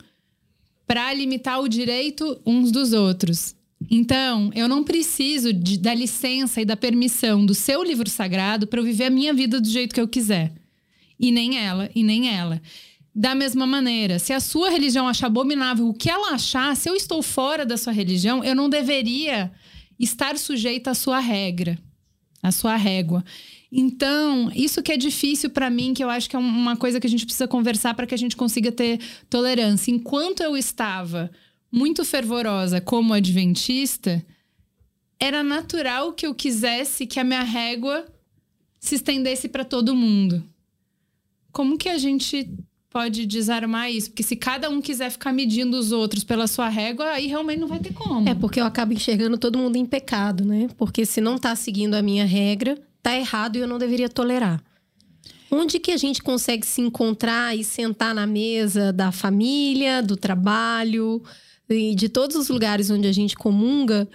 para limitar o direito uns dos outros. Então, eu não preciso de, da licença e da permissão do seu livro sagrado para eu viver a minha vida do jeito que eu quiser. E nem ela, e nem ela. Da mesma maneira, se a sua religião achar abominável o que ela achar, se eu estou fora da sua religião, eu não deveria estar sujeita à sua regra, à sua régua. Então, isso que é difícil para mim, que eu acho que é uma coisa que a gente precisa conversar para que a gente consiga ter tolerância. Enquanto eu estava muito fervorosa como adventista, era natural que eu quisesse que a minha régua se estendesse para todo mundo. Como que a gente pode desarmar isso. Porque se cada um quiser ficar medindo os outros pela sua régua, aí realmente não vai ter como. É porque eu acabo enxergando todo mundo em pecado, né? Porque se não tá seguindo a minha regra, tá errado e eu não deveria tolerar. Onde que a gente consegue se encontrar e sentar na mesa da família, do trabalho e de todos os lugares onde a gente comunga,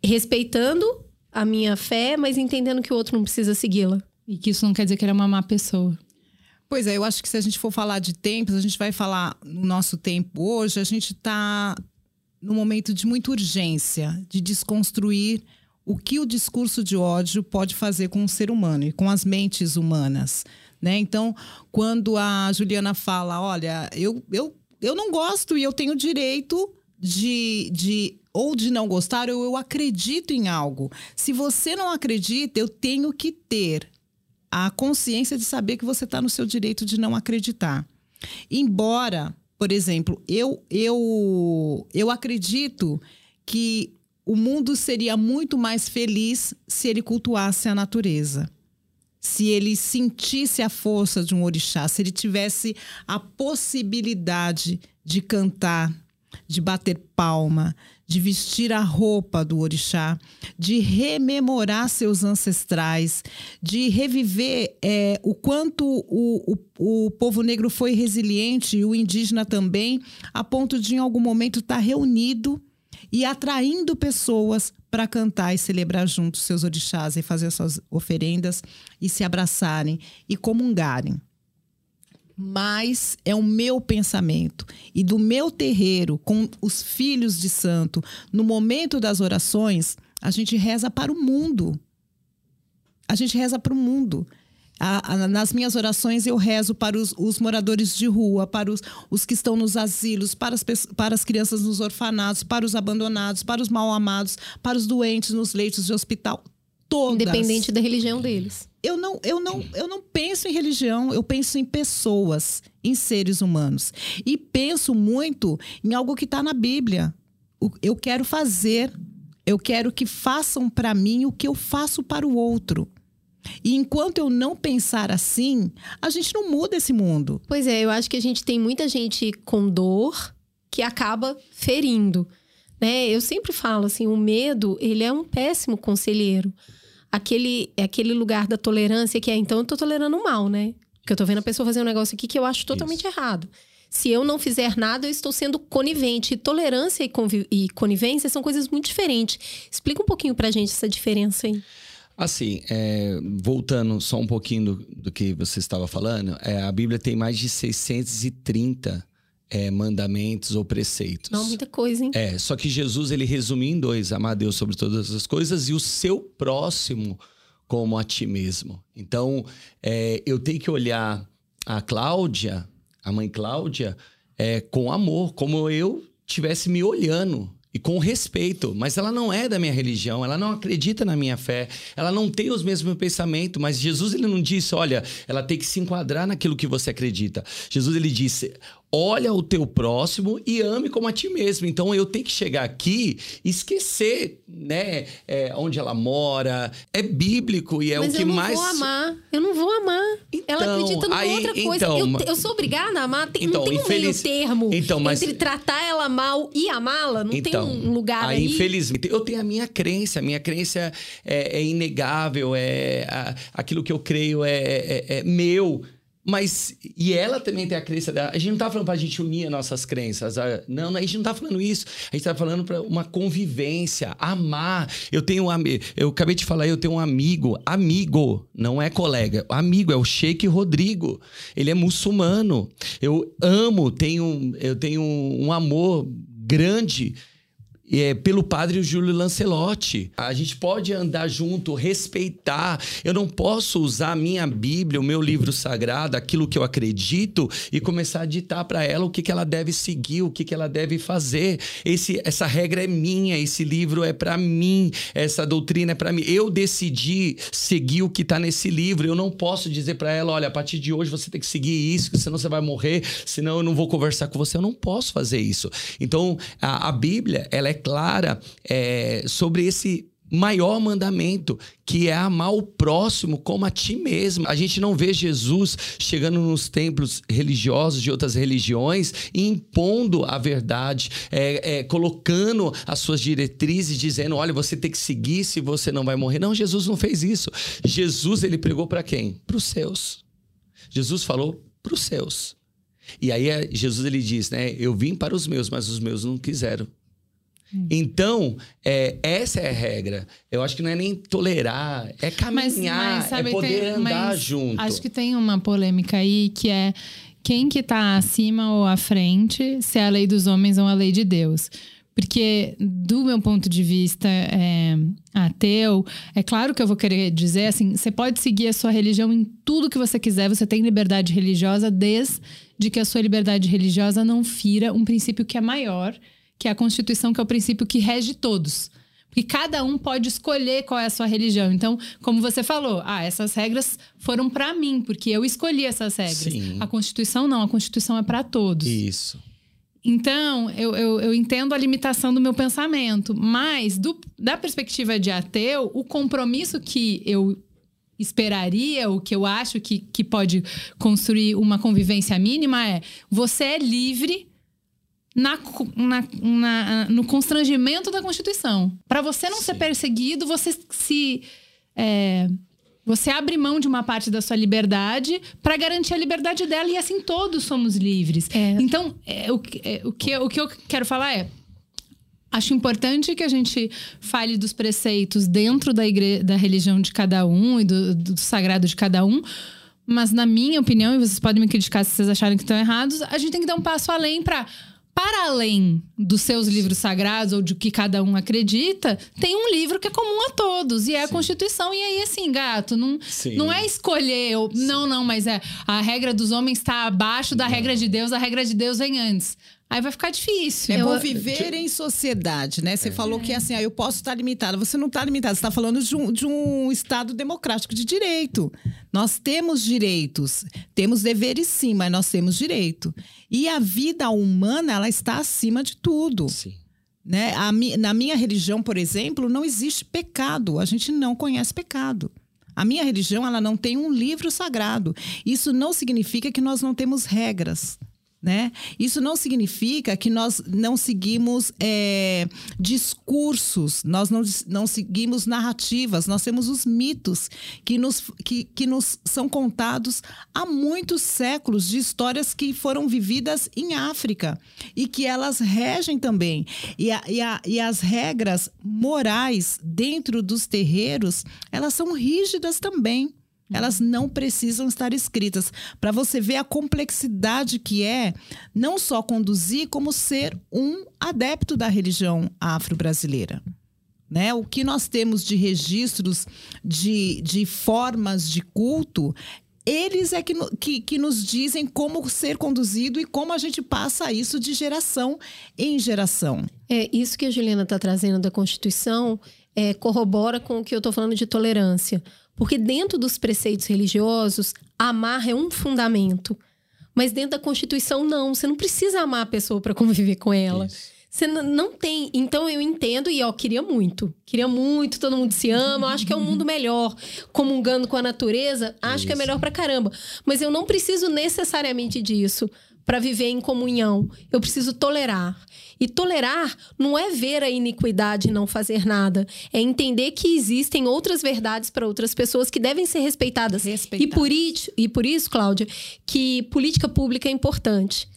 respeitando a minha fé, mas entendendo que o outro não precisa segui-la? E que isso não quer dizer que ele é uma má pessoa. Pois é, eu acho que se a gente for falar de tempos, a gente vai falar no nosso tempo hoje, a gente está num momento de muita urgência de desconstruir o que o discurso de ódio pode fazer com o ser humano e com as mentes humanas. Né? Então, quando a Juliana fala, olha, eu, eu, eu não gosto e eu tenho direito de, de ou de não gostar, ou eu acredito em algo. Se você não acredita, eu tenho que ter a consciência de saber que você está no seu direito de não acreditar. Embora, por exemplo, eu, eu, eu acredito que o mundo seria muito mais feliz se ele cultuasse a natureza. Se ele sentisse a força de um orixá, se ele tivesse a possibilidade de cantar, de bater palma, de vestir a roupa do orixá, de rememorar seus ancestrais, de reviver é, o quanto o, o, o povo negro foi resiliente e o indígena também, a ponto de em algum momento estar tá reunido e atraindo pessoas para cantar e celebrar juntos seus orixás e fazer suas oferendas e se abraçarem e comungarem mas é o meu pensamento. E do meu terreiro, com os filhos de santo, no momento das orações, a gente reza para o mundo. A gente reza para o mundo. A, a, nas minhas orações eu rezo para os, os moradores de rua, para os, os, que estão nos asilos, para as, para as crianças nos orfanatos, para os abandonados, para os mal amados, para os doentes nos leitos de hospital todas. Independente da religião deles. Eu não, eu não, eu não penso em religião, eu penso em pessoas, em seres humanos. E penso muito em algo que está na Bíblia. Eu quero fazer, eu quero que façam para mim o que eu faço para o outro. E enquanto eu não pensar assim, a gente não muda esse mundo. Pois é, eu acho que a gente tem muita gente com dor que acaba ferindo. Né? Eu sempre falo assim, o medo, ele é um péssimo conselheiro aquele, é aquele lugar da tolerância que é, então eu tô tolerando mal, né? Porque eu tô vendo a pessoa fazer um negócio aqui que eu acho totalmente Isso. errado. Se eu não fizer nada, eu estou sendo conivente. E tolerância e, e conivência são coisas muito diferentes. Explica um pouquinho pra gente essa diferença aí. Assim, é, voltando só um pouquinho do, do que você estava falando, é, a Bíblia tem mais de 630 é, mandamentos ou preceitos. Não, muita coisa, hein? É, só que Jesus ele resume em dois: amar Deus sobre todas as coisas e o seu próximo como a ti mesmo. Então, é, eu tenho que olhar a Cláudia, a mãe Cláudia, é, com amor, como eu tivesse me olhando e com respeito, mas ela não é da minha religião, ela não acredita na minha fé, ela não tem os mesmos pensamentos, mas Jesus ele não disse, olha, ela tem que se enquadrar naquilo que você acredita. Jesus ele disse, olha o teu próximo e ame como a ti mesmo. Então eu tenho que chegar aqui e esquecer, né, é, onde ela mora. É bíblico e é Mas o que eu não mais. vou amar. Eu não vou amar. ela Então, acredita numa aí- outra coisa. então, eu, eu sou obrigada a amar. Tem, Então, não tem um infeliz- meio termo Então, mas- entre tratar ela mal e amá-la. Não tem um lugar Então, aí, aí. infelizmente, eu tenho a minha crença. A minha crença é, é inegável, é a- aquilo que eu creio é, é- é meu. Mas, e ela também tem a crença dela. A gente não tá falando pra gente unir as nossas crenças. Não, a gente não tá falando isso. A gente tá falando pra uma convivência, amar. Eu tenho um amigo, eu acabei de falar, eu tenho um amigo, amigo, não é colega. Amigo é o Sheik Rodrigo. Ele é muçulmano. Eu amo, tenho, eu tenho um amor grande é, pelo padre Júlio Lancelotti. A gente pode andar junto, respeitar. Eu não posso usar a minha Bíblia, o meu livro sagrado, aquilo que eu acredito, e começar a ditar para ela o que, que ela deve seguir, o que, que ela deve fazer. Esse, essa regra é minha, esse livro é para mim, essa doutrina é para mim. Eu decidi seguir o que está nesse livro. Eu não posso dizer para ela, olha, a partir de hoje você tem que seguir isso, senão você vai morrer, senão eu não vou conversar com você. Eu não posso fazer isso. Então, a, a Bíblia, ela é clara é, sobre esse maior mandamento, que é amar o próximo como a ti mesmo. A gente não vê Jesus chegando nos templos religiosos de outras religiões e impondo a verdade, é, é, colocando as suas diretrizes, dizendo, olha, você tem que seguir se você não vai morrer. Não, Jesus não fez isso. Jesus, ele pregou para quem? Para os seus. Jesus falou para os seus. E aí é- Jesus ele diz, né? Eu vim para os meus, mas os meus não quiseram. Então, é, essa é a regra. Eu acho que não é nem tolerar, é caminhar, é poder tem- andar mas junto. Acho que tem uma polêmica aí que é quem que tá acima ou à frente, se é a lei dos homens ou a lei de Deus. Porque, do meu ponto de vista é, ateu, é claro que eu vou querer dizer assim: você pode seguir a sua religião em tudo que você quiser, você tem liberdade religiosa, desde que a sua liberdade religiosa não fira um princípio que é maior, que é a Constituição, que é o princípio que rege todos. Porque cada um pode escolher qual é a sua religião. Então, como você falou, ah, essas regras foram para mim, porque eu escolhi essas regras. Sim. A Constituição não, a Constituição é para todos. Isso. Então, eu, eu, eu entendo a limitação do meu pensamento, mas do- da perspectiva de ateu, o compromisso que eu esperaria, o que eu acho que, que pode construir uma convivência mínima é: você é livre. Na, na- na- no constrangimento da Constituição. Para você não ser perseguido, você se. é, você abre mão de uma parte da sua liberdade para garantir a liberdade dela e assim todos somos livres. É. Então, é, o, que- é, o, que, o que eu quero falar é. Acho importante que a gente fale dos preceitos dentro da, igre... da religião de cada um e do, do sagrado de cada um. Mas, na minha opinião, e vocês podem me criticar se vocês acharem que estão errados, a gente tem que dar um passo além para. Para além dos seus livros sagrados ou de que cada um acredita, tem um livro que é comum a todos, e é a Constituição. E aí, assim, gato, não, Sim. não é escolher. ou- Não, não, mas é a regra dos homens está abaixo da regra de Deus, a regra de Deus vem antes. Aí vai ficar difícil. É Eu- bom viver em sociedade, né? Você falou que assim, ah, eu posso estar limitada. Você não está limitada, você está falando de um, de um Estado democrático de direito. Nós temos direitos, temos deveres sim, mas nós temos direito. E a vida humana, ela está acima de tudo. Sim. Né? A mi- na minha religião, por exemplo, não existe pecado. A gente não conhece pecado. A minha religião, ela não tem um livro sagrado. Isso não significa que nós não temos regras. Né? Isso não significa que nós não seguimos é, discursos, nós não, não seguimos narrativas, nós temos os mitos que nos, que, que nos são contados há muitos séculos de histórias que foram vividas em África e que elas regem também. E, a- e a- e as regras morais dentro dos terreiros, elas são rígidas também. Elas não precisam estar escritas. Para você ver a complexidade que é não só conduzir, como ser um adepto da religião afro-brasileira. Né? O que nós temos de registros de, de formas de culto, eles é que, que, que nos dizem como ser conduzido e como a gente passa isso de geração em geração. É, isso que a Juliana está trazendo da Constituição é, corrobora com o que eu estou falando de tolerância. Porque dentro dos preceitos religiosos, amar é um fundamento. Mas dentro da Constituição, não. Você não precisa amar a pessoa para conviver com ela. Isso. Você não tem. Então eu entendo e ó, queria muito. Queria muito, todo mundo se ama. Eu acho que é um mundo melhor. Comungando com a natureza, acho que é melhor pra caramba. Mas eu não preciso necessariamente disso para viver em comunhão. Eu preciso tolerar. E tolerar não é ver a iniquidade e não fazer nada. É entender que existem outras verdades para outras pessoas que devem ser respeitadas. Respeitadas. E por isso, e por isso, Cláudia, que política pública é importante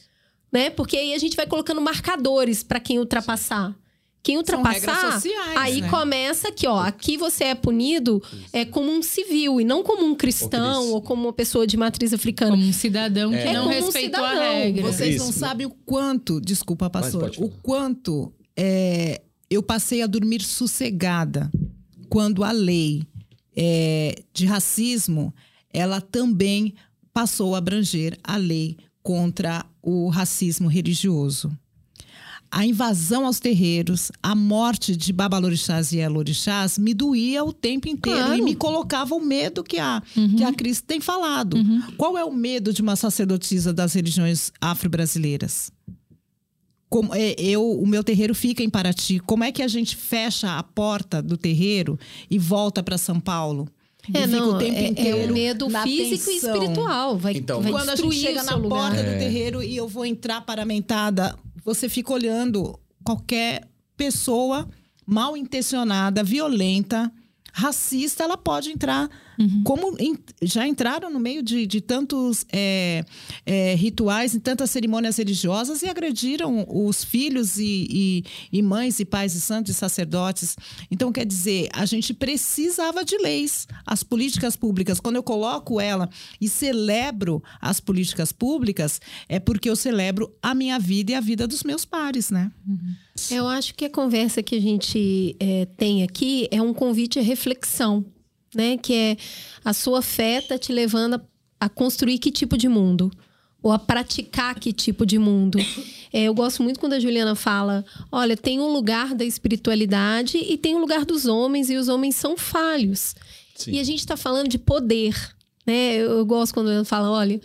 né? Porque aí a gente vai colocando marcadores para quem ultrapassar. Quem ultrapassar, sociais, aí né? começa aqui, ó. Aqui você é punido é como um civil e não como um cristão Cris. ou como uma pessoa de matriz africana. Como um cidadão que É não como um respeitou a regra. Vocês não Isso. sabem o quanto, desculpa, pastor, o quanto é, eu passei a dormir sossegada quando a lei é, de racismo, ela também passou a abranger a lei contra o racismo religioso. A invasão aos terreiros, a morte de babalorixás e elorixás me doía o tempo inteiro Claro. e me colocava o medo que a, que a Cris tem falado. Qual é o medo de uma sacerdotisa das religiões afro-brasileiras? Como, é, eu, o meu terreiro fica em Paraty. Como é que a gente fecha a porta do terreiro e volta para São Paulo? É, não, o tempo é, é um medo físico e espiritual. Vai, Então, vai Quando a gente chega o na lugar. porta do É. terreiro e eu vou entrar paramentada, você fica olhando qualquer pessoa mal intencionada, violenta, racista, ela pode entrar. Como em- já entraram no meio de, de tantos é, é, rituais, em tantas cerimônias religiosas e agrediram os filhos e, e- e mães e pais e santos e sacerdotes. Então, quer dizer, a gente precisava de leis. As políticas públicas, quando eu coloco ela e celebro as políticas públicas, é porque eu celebro a minha vida e a vida dos meus pares, né? Eu acho que a conversa que a gente é, tem aqui é um convite à reflexão, né? Que é a sua fé tá te levando a, a construir que tipo de mundo? Ou a praticar que tipo de mundo? É, eu gosto muito quando a Juliana fala: olha, tem um lugar da espiritualidade e tem um lugar dos homens, e os homens são falhos. Sim. E a gente está falando de poder, né? Eu, eu gosto quando ela fala, olha,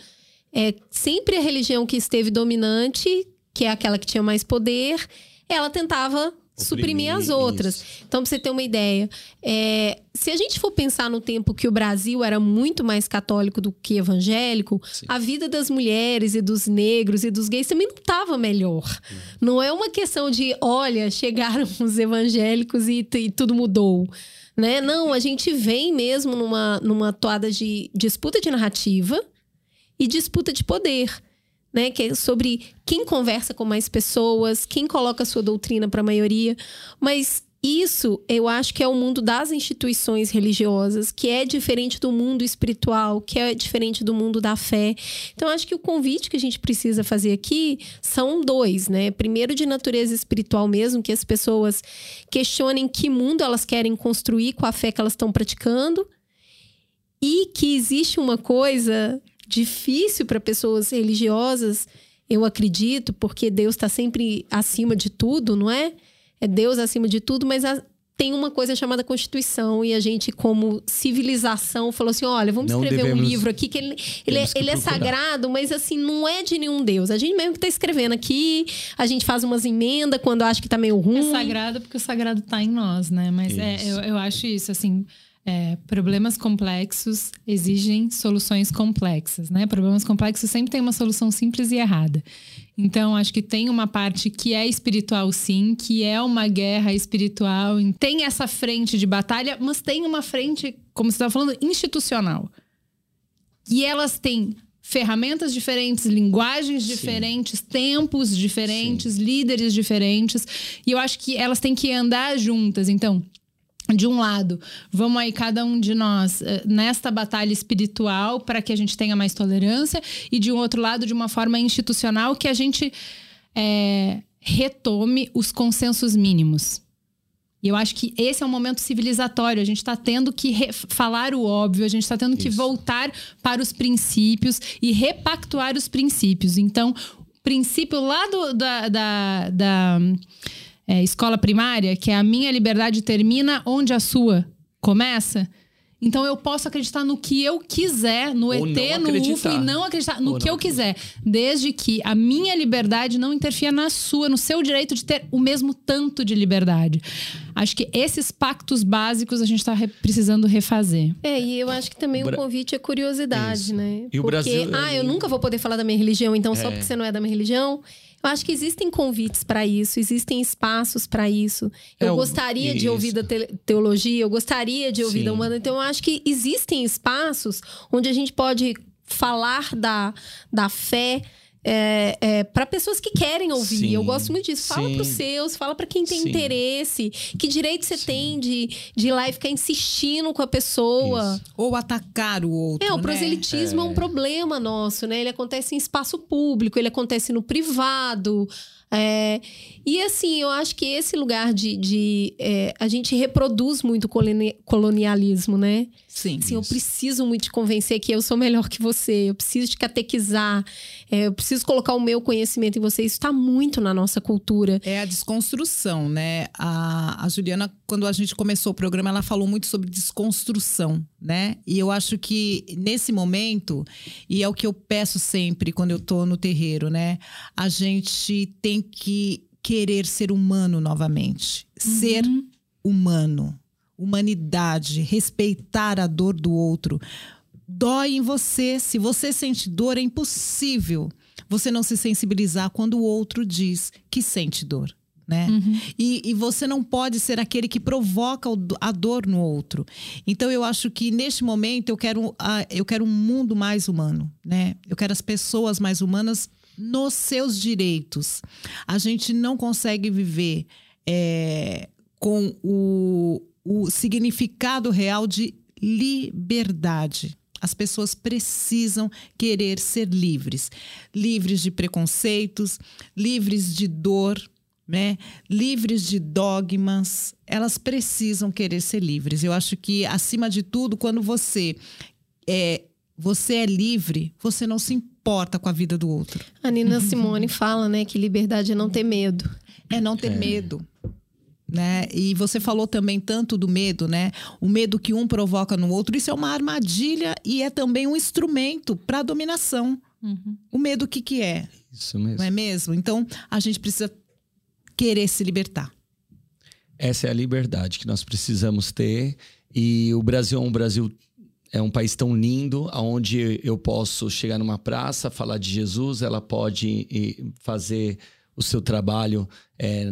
é sempre a religião que esteve dominante, que é aquela que tinha mais poder, ela tentava suprimir as outras. isso. Então, pra você ter uma ideia, é, se a gente for pensar no tempo que o Brasil era muito mais católico do que evangélico, Sim. a vida das mulheres e dos negros e dos gays também não estava melhor. Não é uma questão de, olha, chegaram [LAUGHS] os evangélicos e, e tudo mudou. Né? Não, a gente vem mesmo numa, numa toada de disputa de narrativa e disputa de poder. Né, que é sobre quem conversa com mais pessoas, quem coloca a sua doutrina para a maioria. Mas isso eu acho que é o mundo das instituições religiosas, que é diferente do mundo espiritual, que é diferente do mundo da fé. Então, acho que o convite que a gente precisa fazer aqui são dois, né? Primeiro, de natureza espiritual mesmo, que as pessoas questionem que mundo elas querem construir com a fé que elas estão praticando. E que existe uma coisa difícil para pessoas religiosas, eu acredito, porque Deus está sempre acima de tudo, não é? É Deus acima de tudo, mas a- tem uma coisa chamada Constituição e a gente, como civilização, falou assim: olha, vamos Não escrever um devemos- livro aqui que ele, ele, é, que ele é sagrado, mas assim, não é de nenhum Deus. A gente mesmo que tá escrevendo aqui, a gente faz umas emendas quando acha que tá meio ruim. É sagrado porque o sagrado tá em nós, né? Mas é, eu, eu acho isso, assim. É, problemas complexos exigem soluções complexas, né? Problemas complexos sempre tem uma solução simples e errada. Então, acho que tem uma parte que é espiritual, sim, que é uma guerra espiritual. Tem essa frente de batalha, mas tem uma frente, como você estava falando, institucional. E elas têm ferramentas diferentes, linguagens diferentes, tempos diferentes, líderes diferentes. E eu acho que elas têm que andar juntas. Então, de um lado, vamos aí cada um de nós eh, nesta batalha espiritual para que a gente tenha mais tolerância, e de um outro lado, de uma forma institucional, que a gente eh, retome os consensos mínimos. E eu acho que esse é um momento civilizatório. A gente está tendo que falar o óbvio, a gente está tendo que Isso. voltar para os princípios e repactuar os princípios. Então, o princípio lá do- da, da- da, é, escola primária, que é a minha liberdade termina onde a sua começa. Então eu posso acreditar no que eu quiser, no Ou ET, no UFO e não acreditar no Ou que eu quiser, desde que a minha liberdade não interfira na sua, no seu direito de ter o mesmo tanto de liberdade. Acho que esses pactos básicos a gente está precisando refazer. É, e eu acho que também O o convite é curiosidade, Isso. né? E o porque, Brasil- ah, eu nunca vou poder falar da minha religião, então só É. porque você não é da minha religião. Eu acho que existem convites para isso, existem espaços para isso. Eu É, gostaria de isso. ouvir da te- teologia, eu gostaria de ouvir da Sim. humana. Então, eu acho que existem espaços onde a gente pode falar da, da fé. Para pessoas que querem ouvir. Sim, Eu gosto muito disso. Fala sim. para os seus, fala para quem tem Sim. interesse. Que direito você tem de, de ir lá e ficar insistindo com a pessoa? Isso. Ou atacar o outro. É, o né? proselitismo é. um problema nosso, né? Ele acontece em espaço público, ele acontece no privado. É, E assim, eu acho que esse lugar de. de, é, a gente reproduz muito colonialismo, né? Sim. Assim, eu preciso muito te convencer que eu sou melhor que você, eu preciso te catequizar, é, eu preciso colocar o meu conhecimento em você. Isso está muito na nossa cultura. É a desconstrução, né? A, a Juliana, quando a gente começou o programa, ela falou muito sobre desconstrução, né? E eu acho que nesse momento, e é o que eu peço sempre quando eu tô no terreiro, né? A gente tem que querer ser humano novamente. Ser humano. Humanidade. Respeitar a dor do outro. Dói em você. Se você sente dor, é impossível você não se sensibilizar quando o outro diz que sente dor. Né? E, e você não pode ser aquele que provoca a dor no outro. Então eu acho que neste momento eu quero, eu quero um mundo mais humano, né? Eu quero as pessoas mais humanas nos seus direitos. A gente não consegue viver é, com o, o significado real de liberdade. As pessoas precisam querer ser livres, livres de preconceitos, livres de dor, né? Livres de dogmas. Elas precisam querer ser livres. Eu acho que acima de tudo, quando você é você é livre, você não se importa com a vida do outro. A Nina Simone fala, né, que liberdade é não ter medo. É não ter medo. Né? E você falou também tanto do medo, né? O medo que um provoca no outro, isso é uma armadilha e é também um instrumento para dominação. O medo o que que é? Isso mesmo. Não é mesmo? Então, a gente precisa querer se libertar. Essa é a liberdade que nós precisamos ter. E o Brasil é um Brasil é um país tão lindo, onde eu posso chegar numa praça, falar de Jesus, ela pode fazer o seu trabalho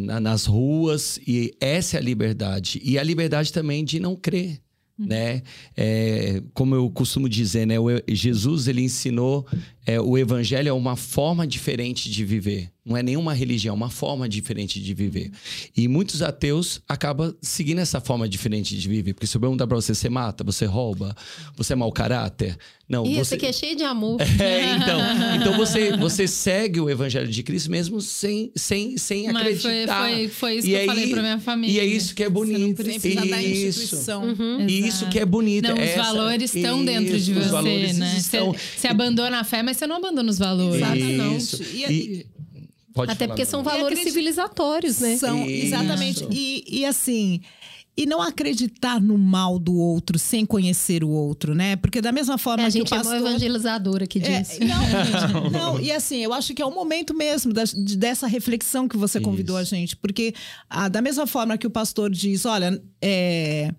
na- nas ruas, e essa é a liberdade. E a liberdade também de não crer. Né? É, como eu costumo dizer, né? o Jesus ele ensinou é, o evangelho é uma forma diferente de viver. Não é nenhuma religião, é uma forma diferente de viver. E muitos ateus acabam seguindo essa forma diferente de viver. Porque se eu perguntar pra você, você mata, você rouba, você é mau caráter. Não, E você... esse aqui é cheio de amor. [LAUGHS] É, então, então você, você segue o evangelho de Cristo mesmo sem, sem, sem Mas foi, acreditar. foi, foi isso E que eu aí- falei pra minha família. E é isso que é Você não bonito. precisa da Isso. instituição. Isso que é bonito. Não, os Essa- valores estão dentro de Isso, você, né? estão- Você, você abandona a fé, mas você não abandona os valores. Exatamente. Isso. E- E- pode Até porque são valores acredito- civilizatórios, né? São, Isso. exatamente. E, e assim, e não acreditar no mal do outro sem conhecer o outro, né? Porque da mesma forma É, a que o gente é pastor... uma evangelizadora que É, diz. não, [LAUGHS] não, e assim, eu acho que é o momento mesmo da- de- dessa reflexão que você convidou a gente. Porque ah, da mesma forma que o pastor diz, olha, é,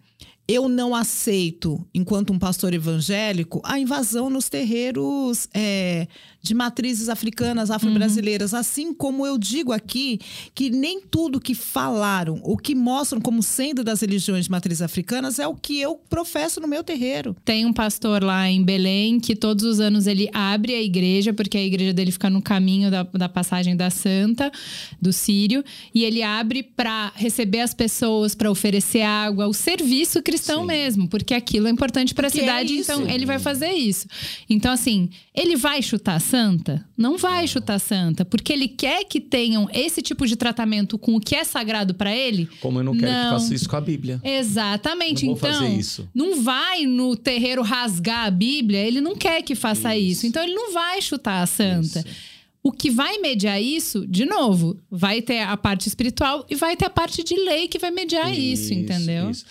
eu não aceito, enquanto um pastor evangélico, a invasão nos terreiros é, de matrizes africanas, afro-brasileiras. Assim como eu digo aqui que nem tudo que falaram ou que mostram como sendo das religiões de matrizes africanas é o que eu professo no meu terreiro. Tem um pastor lá em Belém que todos os anos ele abre a igreja, porque a igreja dele fica no caminho da, da passagem da Santa, do Sírio, e ele abre para receber as pessoas, para oferecer água, o serviço cristão Sim. mesmo, porque aquilo é importante para a é cidade, isso. então ele vai fazer isso. Então, assim, ele vai chutar a Santa? Não vai chutar a Santa, porque ele quer que tenham esse tipo de tratamento com o que é sagrado para ele. Como eu não quero Não. que faça isso com a Bíblia. Exatamente. Não vou então, fazer isso. não vai no terreiro rasgar a Bíblia, ele não quer que faça isso. Isso. Então ele não vai chutar a santa. Isso. O que vai mediar isso, de novo, vai ter a parte espiritual e vai ter a parte de lei que vai mediar isso, entendeu? isso.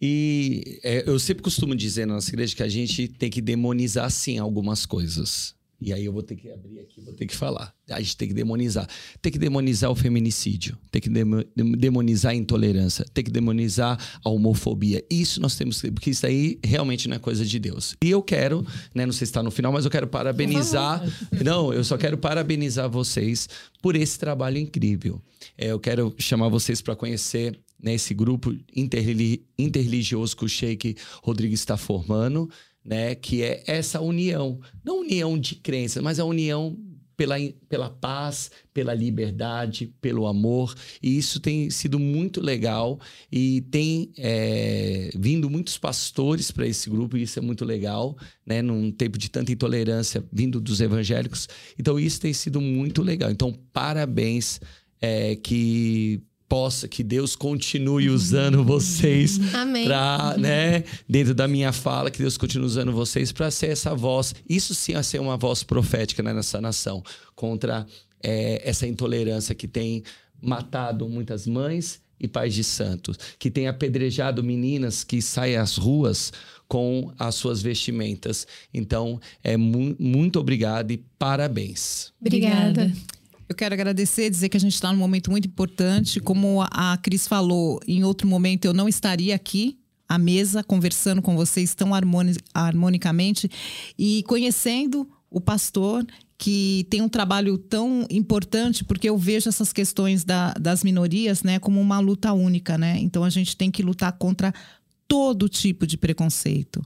E é, eu sempre costumo dizer na nossa igreja que a gente tem que demonizar, sim, algumas coisas. E aí eu vou ter que abrir aqui, vou ter que falar. A gente tem que demonizar. Tem que demonizar o feminicídio, tem que demonizar a intolerância, tem que demonizar a homofobia. Isso nós temos que, porque isso aí realmente não é coisa de Deus. E eu quero, né, não sei se está no final, mas eu quero parabenizar. Não, eu só quero parabenizar vocês por esse trabalho incrível. É, eu quero chamar vocês para conhecer né, esse grupo interreligioso que o Sheik Rodrigues está formando né? Que é essa união. Não união de crença, mas a união pela, pela paz, pela liberdade, pelo amor. E isso tem sido muito legal e tem é, vindo muitos pastores para esse grupo, e isso é muito legal, né? Num tempo de tanta intolerância vindo dos evangélicos. Então, isso tem sido muito legal. Então, parabéns. É, que possa, que Deus continue usando vocês para, né, dentro da minha fala, que Deus continue usando vocês para ser essa voz. Isso sim é ser uma voz profética né, nessa nação contra é, essa intolerância que tem matado muitas mães e pais de santos, que tem apedrejado meninas que saem às ruas com as suas vestimentas. Então, é mu muito obrigado e parabéns. Obrigada. Eu quero agradecer, dizer que a gente está num momento muito importante. Como a Cris falou, em outro momento eu não estaria aqui à mesa conversando com vocês tão harmoni harmonicamente e conhecendo o pastor que tem um trabalho tão importante, porque eu vejo essas questões da, das minorias né, como uma luta única. Né? Então a gente tem que lutar contra todo tipo de preconceito.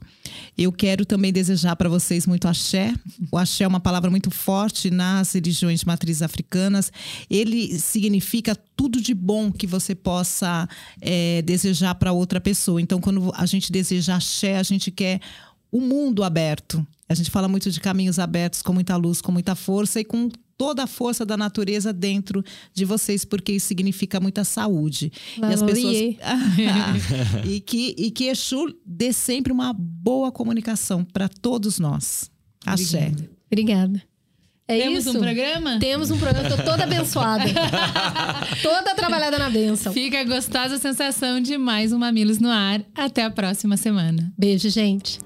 Eu quero também desejar para vocês muito axé. O axé é uma palavra muito forte nas religiões de matriz africanas. Ele significa tudo de bom que você possa é, desejar para outra pessoa. Então, quando a gente deseja axé, a gente quer o mundo aberto. A gente fala muito de caminhos abertos, com muita luz, com muita força e com toda a força da natureza dentro de vocês, porque isso significa muita saúde. e as pessoas [LAUGHS] e que e que Exu dê sempre uma boa comunicação para todos nós. Axé. Obrigada. É Temos isso? um programa? Temos um programa. Tô toda abençoada. [LAUGHS] toda trabalhada na bênção. Fica a gostosa sensação de mais um Mamilos no ar. Até a próxima semana. Beijo, gente.